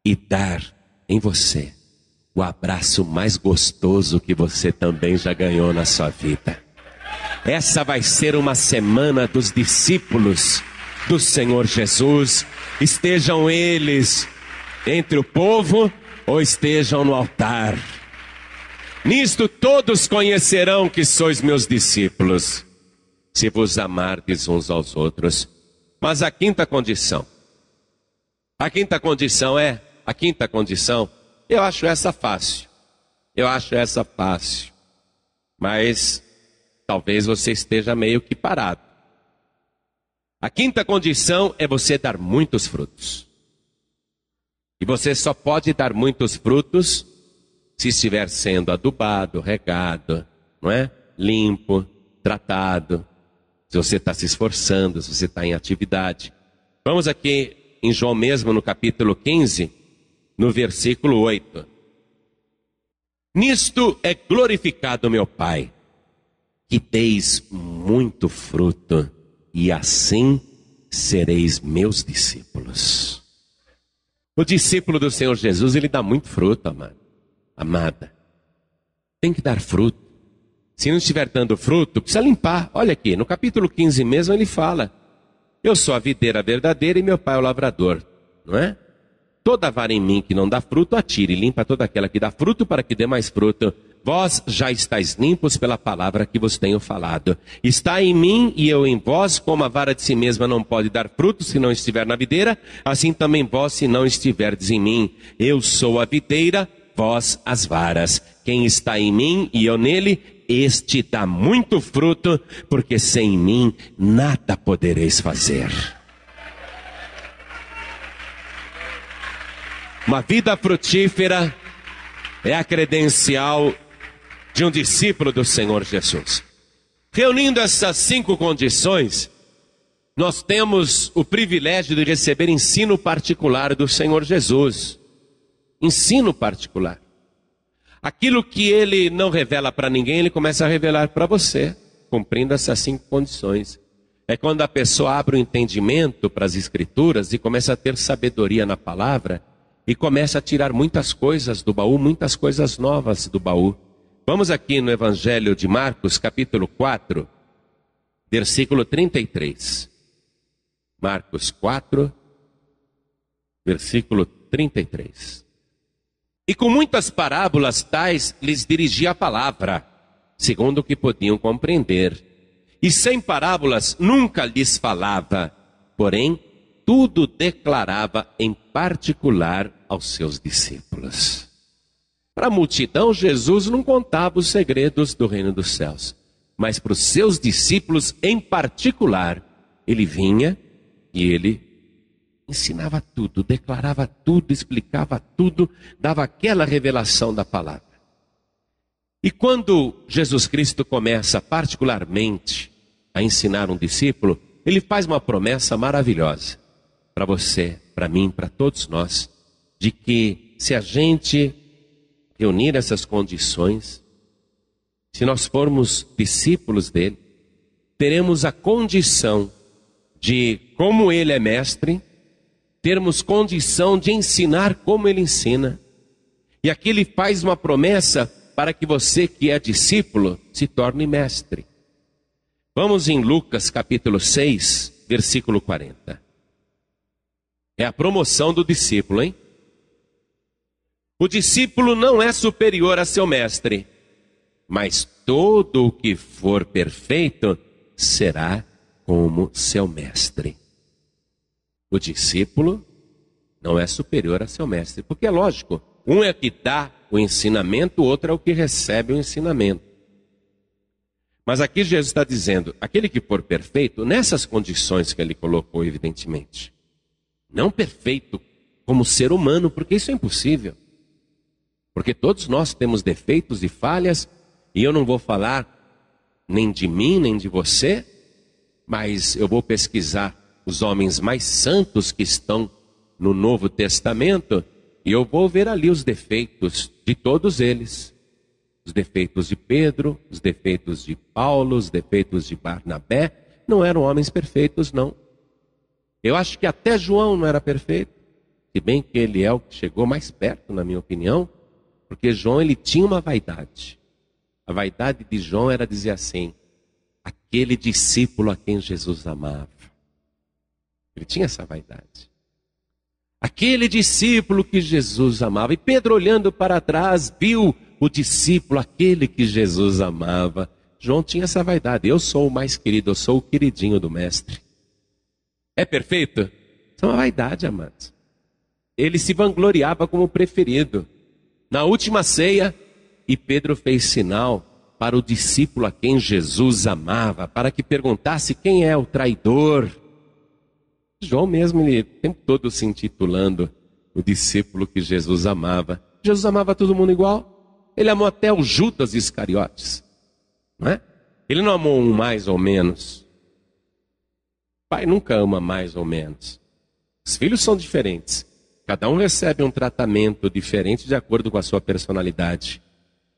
e dar em você o abraço mais gostoso que você também já ganhou na sua vida. Essa vai ser uma semana dos discípulos do Senhor Jesus, estejam eles entre o povo ou estejam no altar. Nisto todos conhecerão que sois meus discípulos, se vos amardes uns aos outros. Mas a quinta condição, a quinta condição é, a quinta condição eu acho essa fácil. Eu acho essa fácil. Mas talvez você esteja meio que parado. A quinta condição é você dar muitos frutos. E você só pode dar muitos frutos se estiver sendo adubado, regado, não é? Limpo, tratado. Se você está se esforçando, se você está em atividade. Vamos aqui em João mesmo, no capítulo 15 no versículo 8. Nisto é glorificado meu Pai, que deis muito fruto, e assim sereis meus discípulos. O discípulo do Senhor Jesus, ele dá muito fruto, amado. Amada. Tem que dar fruto. Se não estiver dando fruto, precisa limpar. Olha aqui, no capítulo 15 mesmo ele fala: Eu sou a videira verdadeira e meu pai é o lavrador. Não é? Toda vara em mim que não dá fruto, atire limpa toda aquela que dá fruto para que dê mais fruto. Vós já estáis limpos pela palavra que vos tenho falado. Está em mim e eu em vós, como a vara de si mesma não pode dar fruto se não estiver na videira, assim também vós se não estiverdes em mim. Eu sou a videira, vós as varas. Quem está em mim e eu nele, este dá muito fruto, porque sem mim nada podereis fazer. Uma vida frutífera é a credencial de um discípulo do Senhor Jesus. Reunindo essas cinco condições, nós temos o privilégio de receber ensino particular do Senhor Jesus. Ensino particular. Aquilo que ele não revela para ninguém, ele começa a revelar para você, cumprindo essas cinco condições. É quando a pessoa abre o entendimento para as Escrituras e começa a ter sabedoria na palavra e começa a tirar muitas coisas do baú, muitas coisas novas do baú. Vamos aqui no Evangelho de Marcos, capítulo 4, versículo 33. Marcos 4, versículo 33. E com muitas parábolas tais lhes dirigia a palavra, segundo o que podiam compreender. E sem parábolas nunca lhes falava, porém tudo declarava em particular aos seus discípulos. Para a multidão, Jesus não contava os segredos do reino dos céus, mas para os seus discípulos em particular, ele vinha e ele ensinava tudo, declarava tudo, explicava tudo, dava aquela revelação da palavra. E quando Jesus Cristo começa particularmente a ensinar um discípulo, ele faz uma promessa maravilhosa para você, para mim, para todos nós, de que se a gente reunir essas condições, se nós formos discípulos dele, teremos a condição de, como ele é mestre, termos condição de ensinar como ele ensina. E aqui ele faz uma promessa para que você que é discípulo se torne mestre. Vamos em Lucas capítulo 6, versículo 40. É a promoção do discípulo, hein? O discípulo não é superior a seu mestre, mas todo o que for perfeito será como seu mestre. O discípulo não é superior a seu mestre, porque é lógico, um é que dá o ensinamento, o outro é o que recebe o ensinamento. Mas aqui Jesus está dizendo: aquele que for perfeito, nessas condições que ele colocou, evidentemente, não perfeito como ser humano, porque isso é impossível. Porque todos nós temos defeitos e falhas, e eu não vou falar nem de mim, nem de você, mas eu vou pesquisar os homens mais santos que estão no Novo Testamento, e eu vou ver ali os defeitos de todos eles. Os defeitos de Pedro, os defeitos de Paulo, os defeitos de Barnabé, não eram homens perfeitos, não. Eu acho que até João não era perfeito, se bem que ele é o que chegou mais perto, na minha opinião, porque João ele tinha uma vaidade. A vaidade de João era dizer assim: aquele discípulo a quem Jesus amava. Ele tinha essa vaidade. Aquele discípulo que Jesus amava. E Pedro, olhando para trás, viu o discípulo, aquele que Jesus amava. João tinha essa vaidade. Eu sou o mais querido, eu sou o queridinho do Mestre. É perfeito? Isso é uma vaidade, amados. Ele se vangloriava como preferido. Na última ceia, e Pedro fez sinal para o discípulo a quem Jesus amava, para que perguntasse quem é o traidor. João mesmo, ele o tempo todo se intitulando o discípulo que Jesus amava. Jesus amava todo mundo igual. Ele amou até o Judas Iscariotes. Não é? Ele não amou um mais ou menos. Pai nunca ama mais ou menos. Os filhos são diferentes. Cada um recebe um tratamento diferente de acordo com a sua personalidade.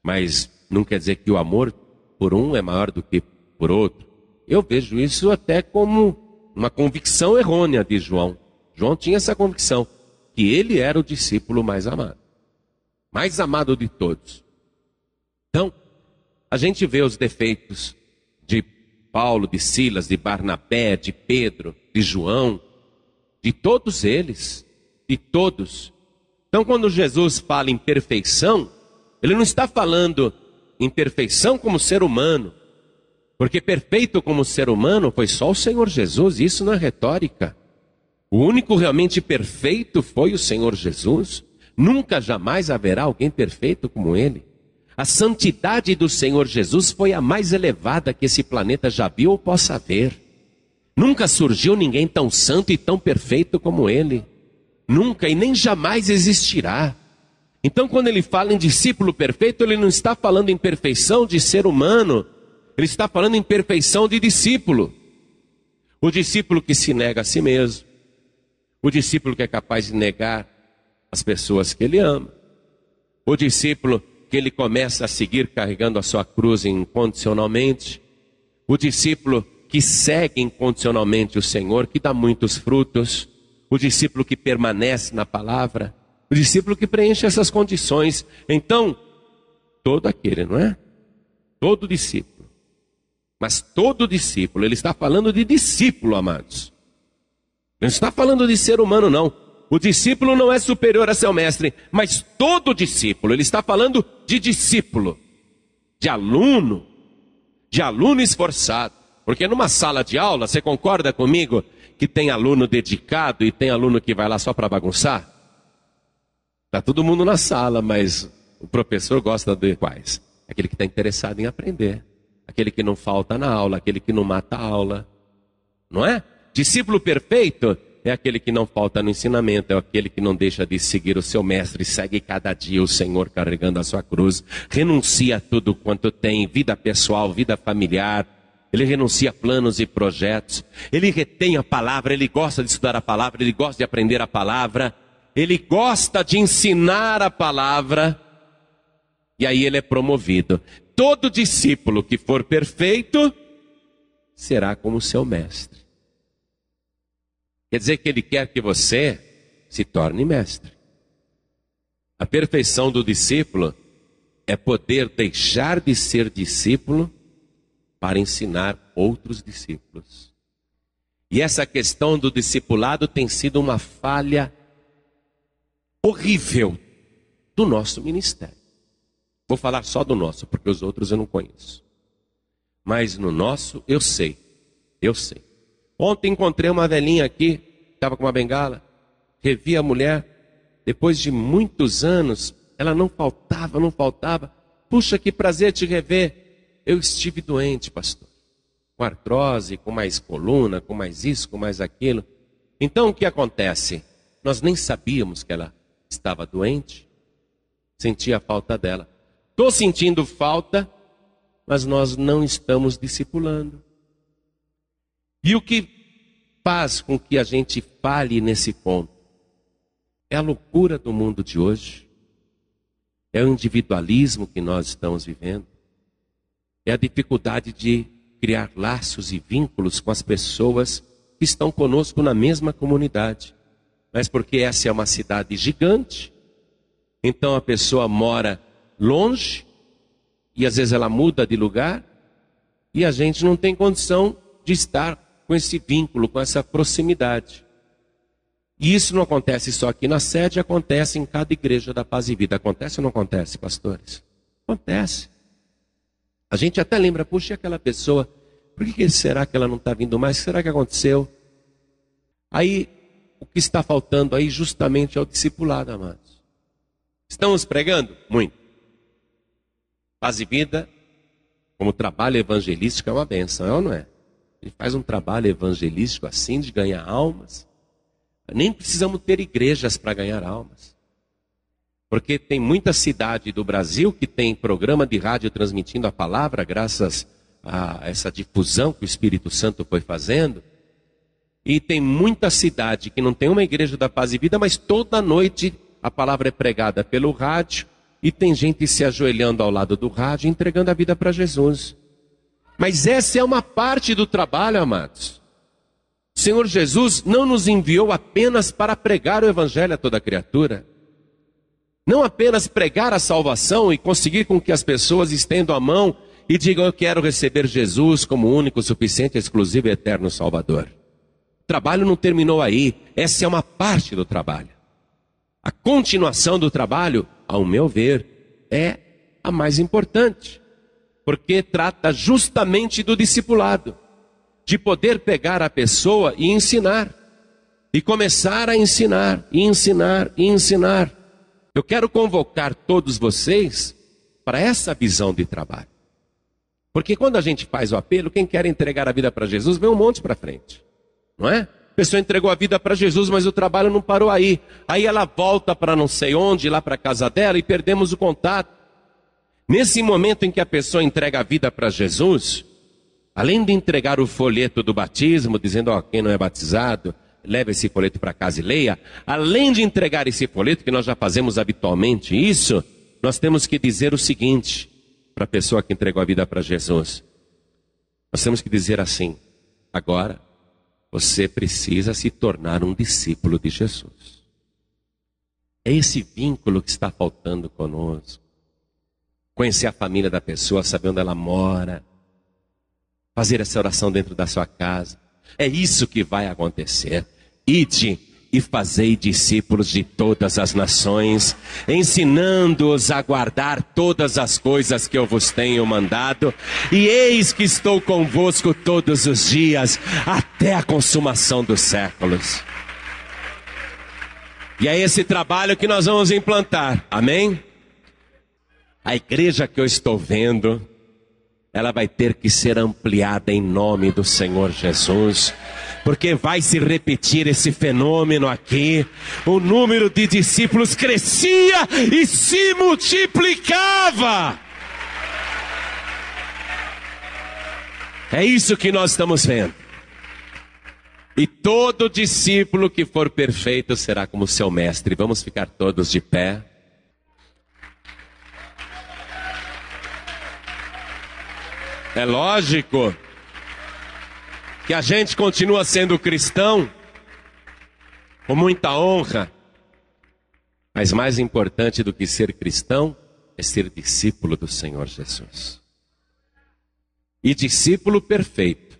Mas não quer dizer que o amor por um é maior do que por outro. Eu vejo isso até como uma convicção errônea de João. João tinha essa convicção que ele era o discípulo mais amado, mais amado de todos. Então, a gente vê os defeitos de Paulo, de Silas, de Barnabé, de Pedro, de João, de todos eles de todos. Então, quando Jesus fala em perfeição, ele não está falando em perfeição como ser humano, porque perfeito como ser humano foi só o Senhor Jesus, isso não é retórica. O único realmente perfeito foi o Senhor Jesus. Nunca jamais haverá alguém perfeito como ele. A santidade do Senhor Jesus foi a mais elevada que esse planeta já viu ou possa ver. Nunca surgiu ninguém tão santo e tão perfeito como ele nunca e nem jamais existirá. Então, quando ele fala em discípulo perfeito, ele não está falando em perfeição de ser humano, ele está falando em perfeição de discípulo. O discípulo que se nega a si mesmo, o discípulo que é capaz de negar as pessoas que ele ama, o discípulo que ele começa a seguir carregando a sua cruz incondicionalmente, o discípulo que segue incondicionalmente o Senhor, que dá muitos frutos o discípulo que permanece na palavra, o discípulo que preenche essas condições. Então, todo aquele, não é? Todo discípulo. Mas todo discípulo, ele está falando de discípulo, amados. Não está falando de ser humano, não. O discípulo não é superior a seu mestre, mas todo discípulo, ele está falando de discípulo, de aluno, de aluno esforçado. Porque numa sala de aula, você concorda comigo que tem aluno dedicado e tem aluno que vai lá só para bagunçar? Está todo mundo na sala, mas o professor gosta de quais? Aquele que está interessado em aprender, aquele que não falta na aula, aquele que não mata a aula, não é? Discípulo perfeito é aquele que não falta no ensinamento, é aquele que não deixa de seguir o seu mestre, segue cada dia o Senhor carregando a sua cruz, renuncia a tudo quanto tem, vida pessoal, vida familiar, ele renuncia a planos e projetos, ele retém a palavra, ele gosta de estudar a palavra, ele gosta de aprender a palavra, ele gosta de ensinar a palavra, e aí ele é promovido. Todo discípulo que for perfeito será como seu mestre. Quer dizer que ele quer que você se torne mestre. A perfeição do discípulo é poder deixar de ser discípulo para ensinar outros discípulos. E essa questão do discipulado tem sido uma falha horrível do nosso ministério. Vou falar só do nosso, porque os outros eu não conheço. Mas no nosso eu sei, eu sei. Ontem encontrei uma velhinha aqui, estava com uma bengala, revi a mulher, depois de muitos anos, ela não faltava, não faltava. Puxa, que prazer te rever. Eu estive doente, pastor, com artrose, com mais coluna, com mais isso, com mais aquilo. Então o que acontece? Nós nem sabíamos que ela estava doente, sentia a falta dela. Estou sentindo falta, mas nós não estamos discipulando. E o que faz com que a gente fale nesse ponto? É a loucura do mundo de hoje. É o individualismo que nós estamos vivendo. É a dificuldade de criar laços e vínculos com as pessoas que estão conosco na mesma comunidade. Mas porque essa é uma cidade gigante, então a pessoa mora longe e às vezes ela muda de lugar e a gente não tem condição de estar com esse vínculo, com essa proximidade. E isso não acontece só aqui na sede, acontece em cada igreja da paz e vida. Acontece ou não acontece, pastores? Acontece. A gente até lembra, puxa, aquela pessoa, por que será que ela não está vindo mais? Será que aconteceu? Aí, o que está faltando aí justamente é o discipulado, amados. Estamos pregando? Muito. Paz e vida, como trabalho evangelístico, é uma benção, é ou não é? Faz um trabalho evangelístico assim de ganhar almas. Nem precisamos ter igrejas para ganhar almas. Porque tem muita cidade do Brasil que tem programa de rádio transmitindo a palavra, graças a essa difusão que o Espírito Santo foi fazendo. E tem muita cidade que não tem uma igreja da paz e vida, mas toda noite a palavra é pregada pelo rádio e tem gente se ajoelhando ao lado do rádio entregando a vida para Jesus. Mas essa é uma parte do trabalho, amados. O Senhor Jesus não nos enviou apenas para pregar o Evangelho a toda criatura. Não apenas pregar a salvação e conseguir com que as pessoas estendam a mão e digam: Eu quero receber Jesus como único, suficiente, exclusivo e eterno Salvador. O trabalho não terminou aí. Essa é uma parte do trabalho. A continuação do trabalho, ao meu ver, é a mais importante porque trata justamente do discipulado, de poder pegar a pessoa e ensinar, e começar a ensinar, e ensinar, e ensinar. Eu quero convocar todos vocês para essa visão de trabalho. Porque quando a gente faz o apelo, quem quer entregar a vida para Jesus vem um monte para frente, não é? A pessoa entregou a vida para Jesus, mas o trabalho não parou aí. Aí ela volta para não sei onde, lá para casa dela, e perdemos o contato. Nesse momento em que a pessoa entrega a vida para Jesus, além de entregar o folheto do batismo, dizendo, ó, quem não é batizado, leve esse folheto para casa e leia, além de entregar esse folheto, que nós já fazemos habitualmente isso, nós temos que dizer o seguinte para a pessoa que entregou a vida para Jesus. Nós temos que dizer assim: agora você precisa se tornar um discípulo de Jesus. É esse vínculo que está faltando conosco conhecer a família da pessoa, saber onde ela mora, fazer essa oração dentro da sua casa. É isso que vai acontecer. Ide e fazei discípulos de todas as nações, ensinando-os a guardar todas as coisas que eu vos tenho mandado, e eis que estou convosco todos os dias, até a consumação dos séculos. E é esse trabalho que nós vamos implantar, amém? A igreja que eu estou vendo, ela vai ter que ser ampliada em nome do Senhor Jesus porque vai se repetir esse fenômeno aqui. O número de discípulos crescia e se multiplicava. É isso que nós estamos vendo. E todo discípulo que for perfeito será como seu mestre. Vamos ficar todos de pé. É lógico que a gente continua sendo cristão com muita honra, mas mais importante do que ser cristão é ser discípulo do Senhor Jesus. E discípulo perfeito,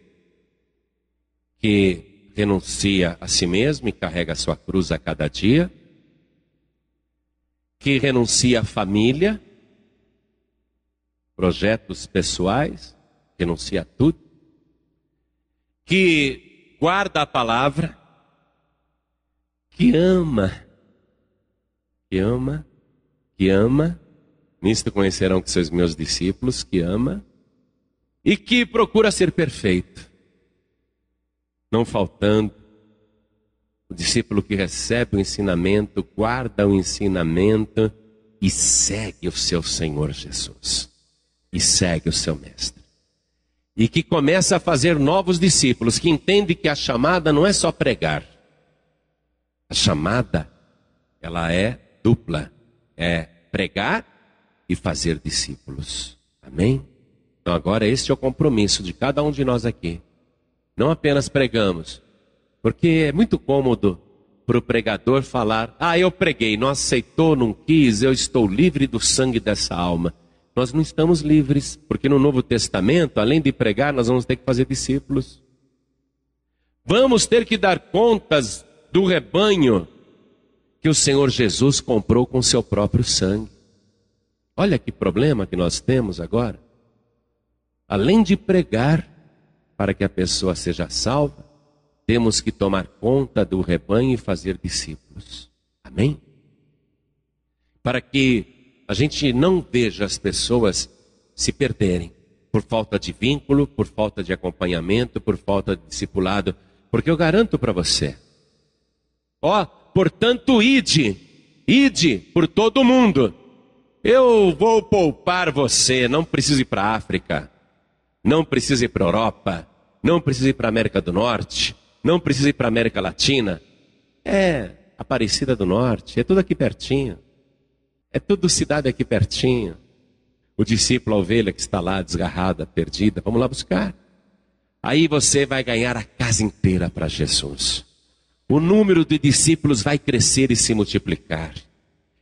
que renuncia a si mesmo e carrega a sua cruz a cada dia, que renuncia à família, projetos pessoais, renuncia a tudo, que guarda a palavra, que ama, que ama, que ama, nisto conhecerão que sois meus discípulos, que ama, e que procura ser perfeito, não faltando. O discípulo que recebe o ensinamento, guarda o ensinamento e segue o seu Senhor Jesus, e segue o seu Mestre e que começa a fazer novos discípulos, que entende que a chamada não é só pregar. A chamada, ela é dupla, é pregar e fazer discípulos. Amém? Então agora este é o compromisso de cada um de nós aqui. Não apenas pregamos, porque é muito cômodo para o pregador falar: Ah, eu preguei, não aceitou, não quis, eu estou livre do sangue dessa alma nós não estamos livres, porque no Novo Testamento, além de pregar, nós vamos ter que fazer discípulos. Vamos ter que dar contas do rebanho que o Senhor Jesus comprou com seu próprio sangue. Olha que problema que nós temos agora. Além de pregar para que a pessoa seja salva, temos que tomar conta do rebanho e fazer discípulos. Amém? Para que a gente não veja as pessoas se perderem por falta de vínculo, por falta de acompanhamento, por falta de discipulado, porque eu garanto para você. Ó, portanto, ide, ide por todo o mundo. Eu vou poupar você, não precisa ir para a África, não precisa ir para a Europa, não precisa ir para a América do Norte, não precisa ir para a América Latina. É Aparecida do Norte, é tudo aqui pertinho. É tudo cidade aqui pertinho. O discípulo, a ovelha que está lá desgarrada, perdida, vamos lá buscar. Aí você vai ganhar a casa inteira para Jesus. O número de discípulos vai crescer e se multiplicar.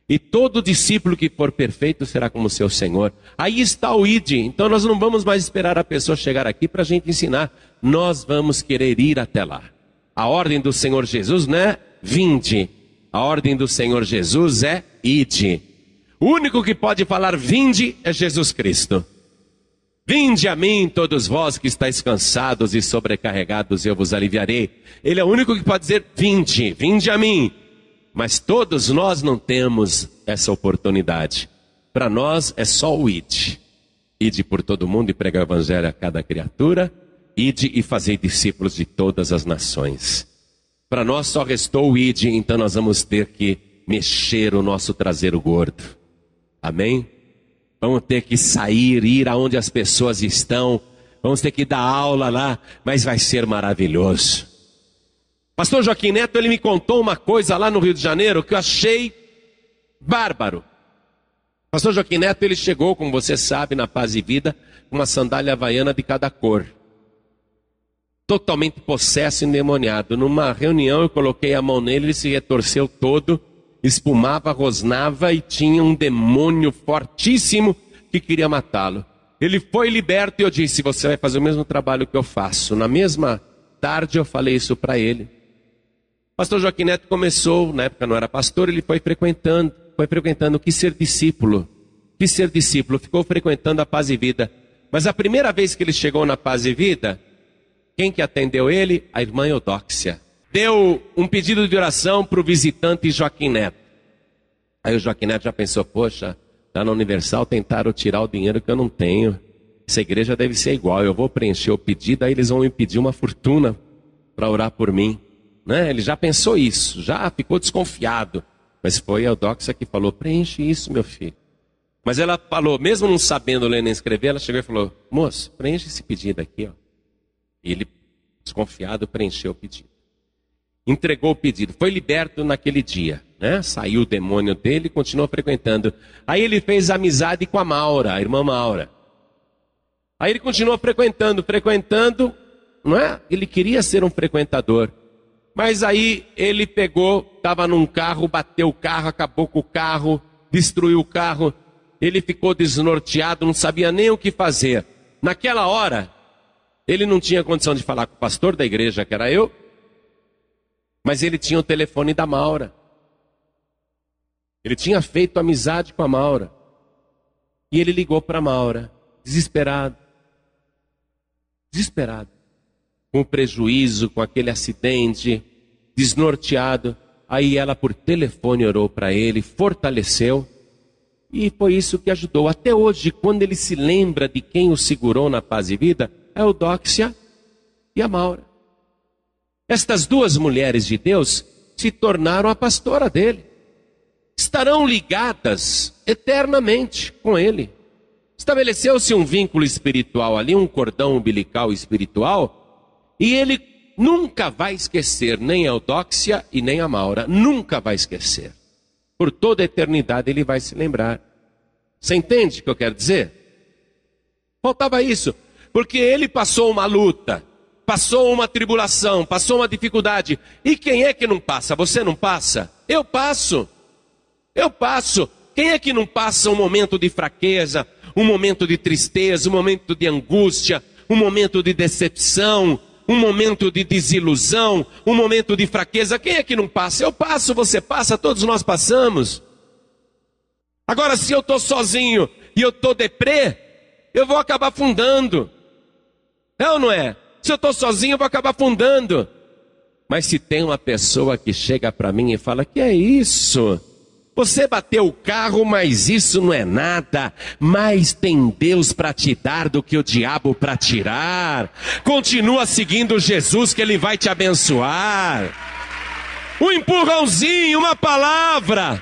E todo discípulo que for perfeito será como seu Senhor. Aí está o ID. Então nós não vamos mais esperar a pessoa chegar aqui para a gente ensinar. Nós vamos querer ir até lá. A ordem do Senhor Jesus não é vinde. A ordem do Senhor Jesus é ide. O único que pode falar vinde é Jesus Cristo. Vinde a mim, todos vós que estáis cansados e sobrecarregados, eu vos aliviarei. Ele é o único que pode dizer vinde, vinde a mim. Mas todos nós não temos essa oportunidade. Para nós é só o ide. Ide por todo mundo e pregar o evangelho a cada criatura. Ide e fazei discípulos de todas as nações. Para nós só restou o ide, então nós vamos ter que mexer o nosso traseiro gordo. Amém? Vamos ter que sair, ir aonde as pessoas estão. Vamos ter que dar aula lá, mas vai ser maravilhoso. Pastor Joaquim Neto, ele me contou uma coisa lá no Rio de Janeiro que eu achei bárbaro. Pastor Joaquim Neto, ele chegou, como você sabe, na paz e vida, com uma sandália havaiana de cada cor. Totalmente possesso e endemoniado. Numa reunião eu coloquei a mão nele, ele se retorceu todo espumava, rosnava e tinha um demônio fortíssimo que queria matá-lo. Ele foi liberto e eu disse: Você vai fazer o mesmo trabalho que eu faço. Na mesma tarde eu falei isso para ele. pastor Joaquim Neto começou, na época não era pastor, ele foi frequentando, foi frequentando que ser discípulo. Que ser discípulo, ficou frequentando a paz e vida. Mas a primeira vez que ele chegou na paz e vida, quem que atendeu ele? A irmã Eudóxia. Deu um pedido de oração para o visitante Joaquim Neto. Aí o Joaquim Neto já pensou, poxa, Lá na Universal tentaram tirar o dinheiro que eu não tenho. Essa igreja deve ser igual. Eu vou preencher o pedido, aí eles vão me pedir uma fortuna para orar por mim. Né? Ele já pensou isso, já ficou desconfiado. Mas foi a Eudoxia que falou: preenche isso, meu filho. Mas ela falou, mesmo não sabendo ler nem escrever, ela chegou e falou: moço, preenche esse pedido aqui. Ó. E ele, desconfiado, preencheu o pedido. Entregou o pedido, foi liberto naquele dia né? Saiu o demônio dele e continuou frequentando. Aí ele fez amizade com a Maura, a irmã Maura. Aí ele continuou frequentando, frequentando, não é? Ele queria ser um frequentador. Mas aí ele pegou, estava num carro, bateu o carro, acabou com o carro, destruiu o carro. Ele ficou desnorteado, não sabia nem o que fazer. Naquela hora, ele não tinha condição de falar com o pastor da igreja, que era eu, mas ele tinha o telefone da Maura. Ele tinha feito amizade com a Maura. E ele ligou para a Maura, desesperado. Desesperado. Com o prejuízo, com aquele acidente, desnorteado. Aí ela, por telefone, orou para ele, fortaleceu. E foi isso que ajudou. Até hoje, quando ele se lembra de quem o segurou na paz e vida, é o Dóxia e a Maura. Estas duas mulheres de Deus se tornaram a pastora dele estarão ligadas eternamente com Ele. Estabeleceu-se um vínculo espiritual ali, um cordão umbilical espiritual, e ele nunca vai esquecer nem a Eudóxia e nem a Maura, nunca vai esquecer. Por toda a eternidade ele vai se lembrar. Você entende o que eu quero dizer? Faltava isso, porque ele passou uma luta, passou uma tribulação, passou uma dificuldade. E quem é que não passa? Você não passa? Eu passo. Eu passo. Quem é que não passa um momento de fraqueza, um momento de tristeza, um momento de angústia, um momento de decepção, um momento de desilusão, um momento de fraqueza? Quem é que não passa? Eu passo, você passa, todos nós passamos. Agora, se eu estou sozinho e eu estou deprê, eu vou acabar afundando. É ou não é? Se eu estou sozinho, eu vou acabar afundando. Mas se tem uma pessoa que chega para mim e fala: Que é isso? Você bateu o carro, mas isso não é nada. Mais tem Deus para te dar do que o diabo para tirar. Continua seguindo Jesus que ele vai te abençoar. Um empurrãozinho, uma palavra.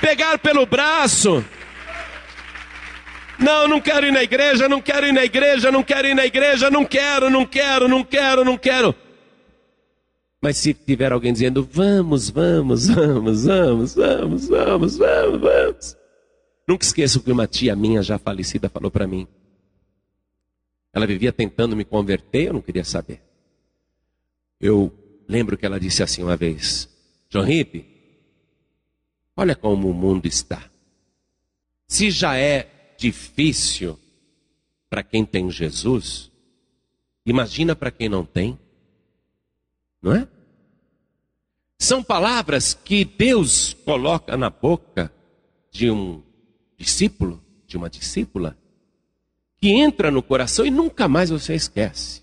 Pegar pelo braço. Não, não quero ir na igreja, não quero ir na igreja, não quero ir na igreja, não quero, não quero, não quero, não quero. Mas se tiver alguém dizendo, vamos, vamos, vamos, vamos, vamos, vamos, vamos, vamos. Nunca esqueço que uma tia minha já falecida falou para mim. Ela vivia tentando me converter, eu não queria saber. Eu lembro que ela disse assim uma vez: John Ripe, olha como o mundo está. Se já é difícil para quem tem Jesus, imagina para quem não tem. Não é? São palavras que Deus coloca na boca de um discípulo, de uma discípula, que entra no coração e nunca mais você esquece.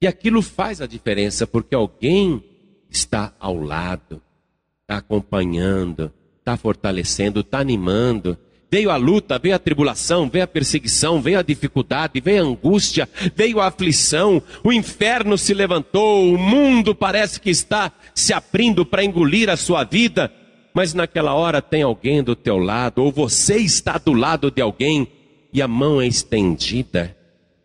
E aquilo faz a diferença, porque alguém está ao lado, está acompanhando, está fortalecendo, está animando, Veio a luta, veio a tribulação, veio a perseguição, veio a dificuldade, veio a angústia, veio a aflição, o inferno se levantou, o mundo parece que está se abrindo para engolir a sua vida, mas naquela hora tem alguém do teu lado, ou você está do lado de alguém e a mão é estendida.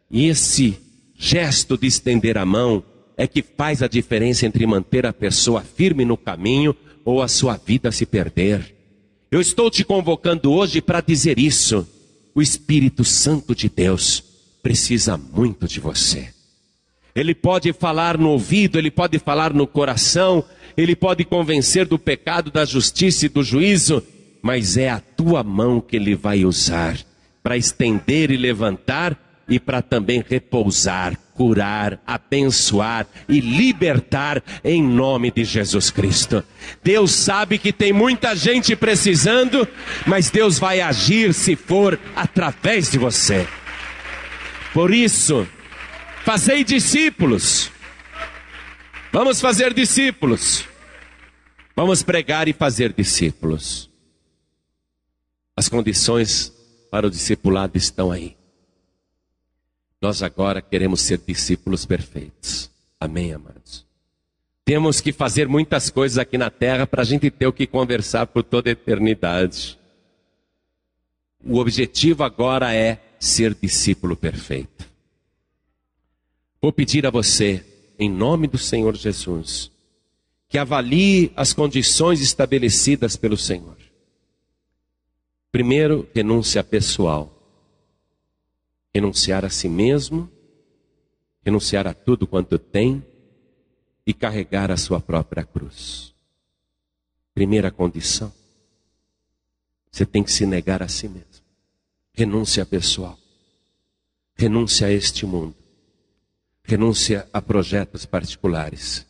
E esse gesto de estender a mão é que faz a diferença entre manter a pessoa firme no caminho ou a sua vida se perder. Eu estou te convocando hoje para dizer isso. O Espírito Santo de Deus precisa muito de você. Ele pode falar no ouvido, ele pode falar no coração, ele pode convencer do pecado, da justiça e do juízo, mas é a tua mão que ele vai usar para estender e levantar e para também repousar curar, abençoar e libertar em nome de Jesus Cristo. Deus sabe que tem muita gente precisando, mas Deus vai agir se for através de você. Por isso, fazei discípulos. Vamos fazer discípulos. Vamos pregar e fazer discípulos. As condições para o discipulado estão aí. Nós agora queremos ser discípulos perfeitos. Amém, amados? Temos que fazer muitas coisas aqui na terra para a gente ter o que conversar por toda a eternidade. O objetivo agora é ser discípulo perfeito. Vou pedir a você, em nome do Senhor Jesus, que avalie as condições estabelecidas pelo Senhor. Primeiro, renúncia pessoal renunciar a si mesmo, renunciar a tudo quanto tem e carregar a sua própria cruz. Primeira condição. Você tem que se negar a si mesmo. Renúncia pessoal. Renúncia a este mundo. Renúncia a projetos particulares.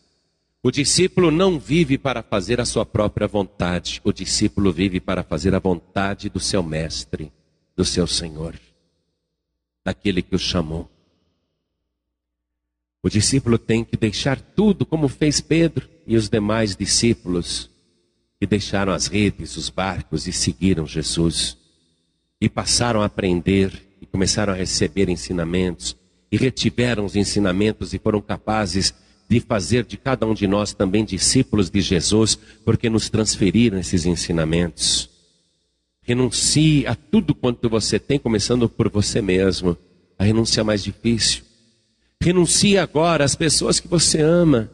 O discípulo não vive para fazer a sua própria vontade. O discípulo vive para fazer a vontade do seu mestre, do seu Senhor daquele que o chamou. O discípulo tem que deixar tudo, como fez Pedro e os demais discípulos, que deixaram as redes, os barcos e seguiram Jesus. E passaram a aprender e começaram a receber ensinamentos, e retiveram os ensinamentos e foram capazes de fazer de cada um de nós também discípulos de Jesus, porque nos transferiram esses ensinamentos. Renuncie a tudo quanto você tem, começando por você mesmo. A renúncia é mais difícil. Renuncie agora às pessoas que você ama.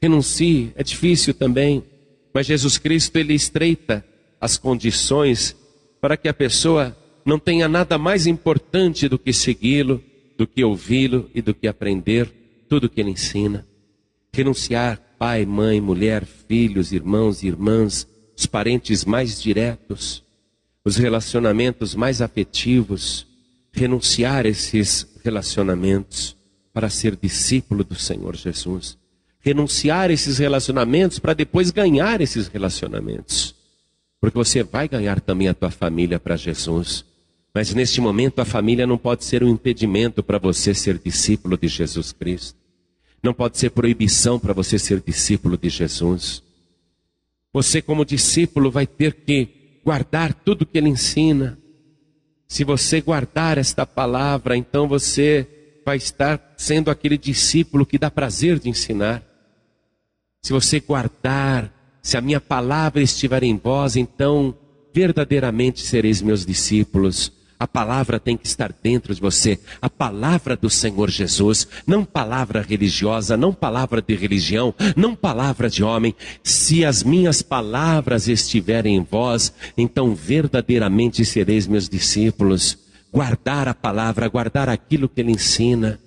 Renuncie, é difícil também. Mas Jesus Cristo, ele estreita as condições para que a pessoa não tenha nada mais importante do que segui-lo, do que ouvi-lo e do que aprender tudo que ele ensina. Renunciar pai, mãe, mulher, filhos, irmãos, irmãs, os parentes mais diretos os relacionamentos mais afetivos, renunciar esses relacionamentos para ser discípulo do Senhor Jesus. Renunciar esses relacionamentos para depois ganhar esses relacionamentos. Porque você vai ganhar também a tua família para Jesus. Mas neste momento a família não pode ser um impedimento para você ser discípulo de Jesus Cristo. Não pode ser proibição para você ser discípulo de Jesus. Você, como discípulo, vai ter que guardar tudo que ele ensina. Se você guardar esta palavra, então você vai estar sendo aquele discípulo que dá prazer de ensinar. Se você guardar, se a minha palavra estiver em vós, então verdadeiramente sereis meus discípulos. A palavra tem que estar dentro de você. A palavra do Senhor Jesus, não palavra religiosa, não palavra de religião, não palavra de homem. Se as minhas palavras estiverem em vós, então verdadeiramente sereis meus discípulos. Guardar a palavra, guardar aquilo que ele ensina.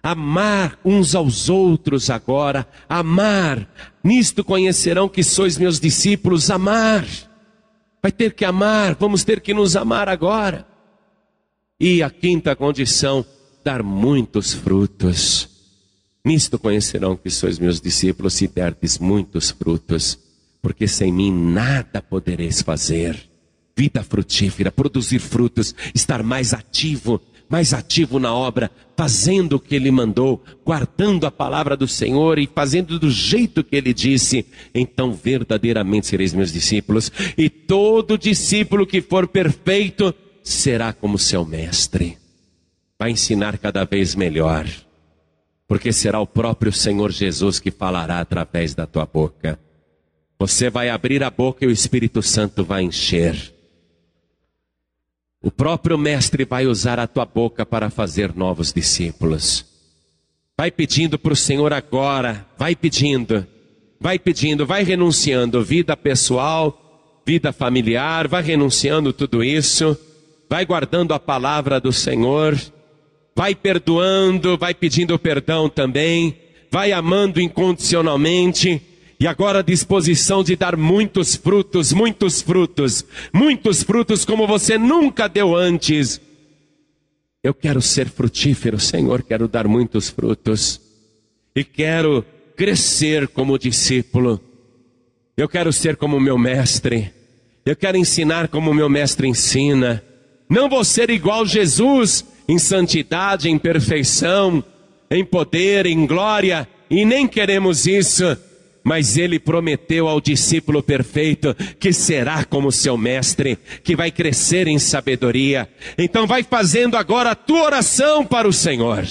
Amar uns aos outros agora, amar. Nisto conhecerão que sois meus discípulos, amar. Vai ter que amar, vamos ter que nos amar agora. E a quinta condição, dar muitos frutos. Nisto conhecerão que sois meus discípulos se derdes muitos frutos, porque sem mim nada podereis fazer. Vida frutífera, produzir frutos, estar mais ativo, mais ativo na obra, fazendo o que ele mandou, guardando a palavra do Senhor e fazendo do jeito que ele disse, então verdadeiramente sereis meus discípulos. E todo discípulo que for perfeito será como seu mestre, vai ensinar cada vez melhor, porque será o próprio Senhor Jesus que falará através da tua boca. Você vai abrir a boca e o Espírito Santo vai encher. O próprio Mestre vai usar a tua boca para fazer novos discípulos. Vai pedindo para o Senhor agora, vai pedindo, vai pedindo, vai renunciando vida pessoal, vida familiar, vai renunciando tudo isso, vai guardando a palavra do Senhor, vai perdoando, vai pedindo perdão também, vai amando incondicionalmente e agora a disposição de dar muitos frutos, muitos frutos, muitos frutos como você nunca deu antes. Eu quero ser frutífero, Senhor, quero dar muitos frutos. E quero crescer como discípulo. Eu quero ser como meu mestre. Eu quero ensinar como meu mestre ensina. Não vou ser igual Jesus em santidade, em perfeição, em poder, em glória, e nem queremos isso. Mas ele prometeu ao discípulo perfeito que será como seu mestre, que vai crescer em sabedoria. Então vai fazendo agora a tua oração para o Senhor.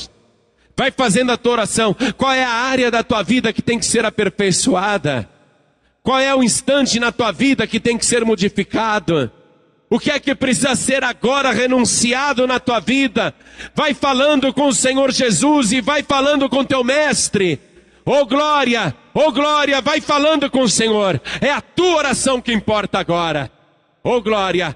Vai fazendo a tua oração. Qual é a área da tua vida que tem que ser aperfeiçoada? Qual é o instante na tua vida que tem que ser modificado? O que é que precisa ser agora renunciado na tua vida? Vai falando com o Senhor Jesus e vai falando com teu mestre. Oh glória, oh glória, vai falando com o Senhor. É a tua oração que importa agora. Oh glória.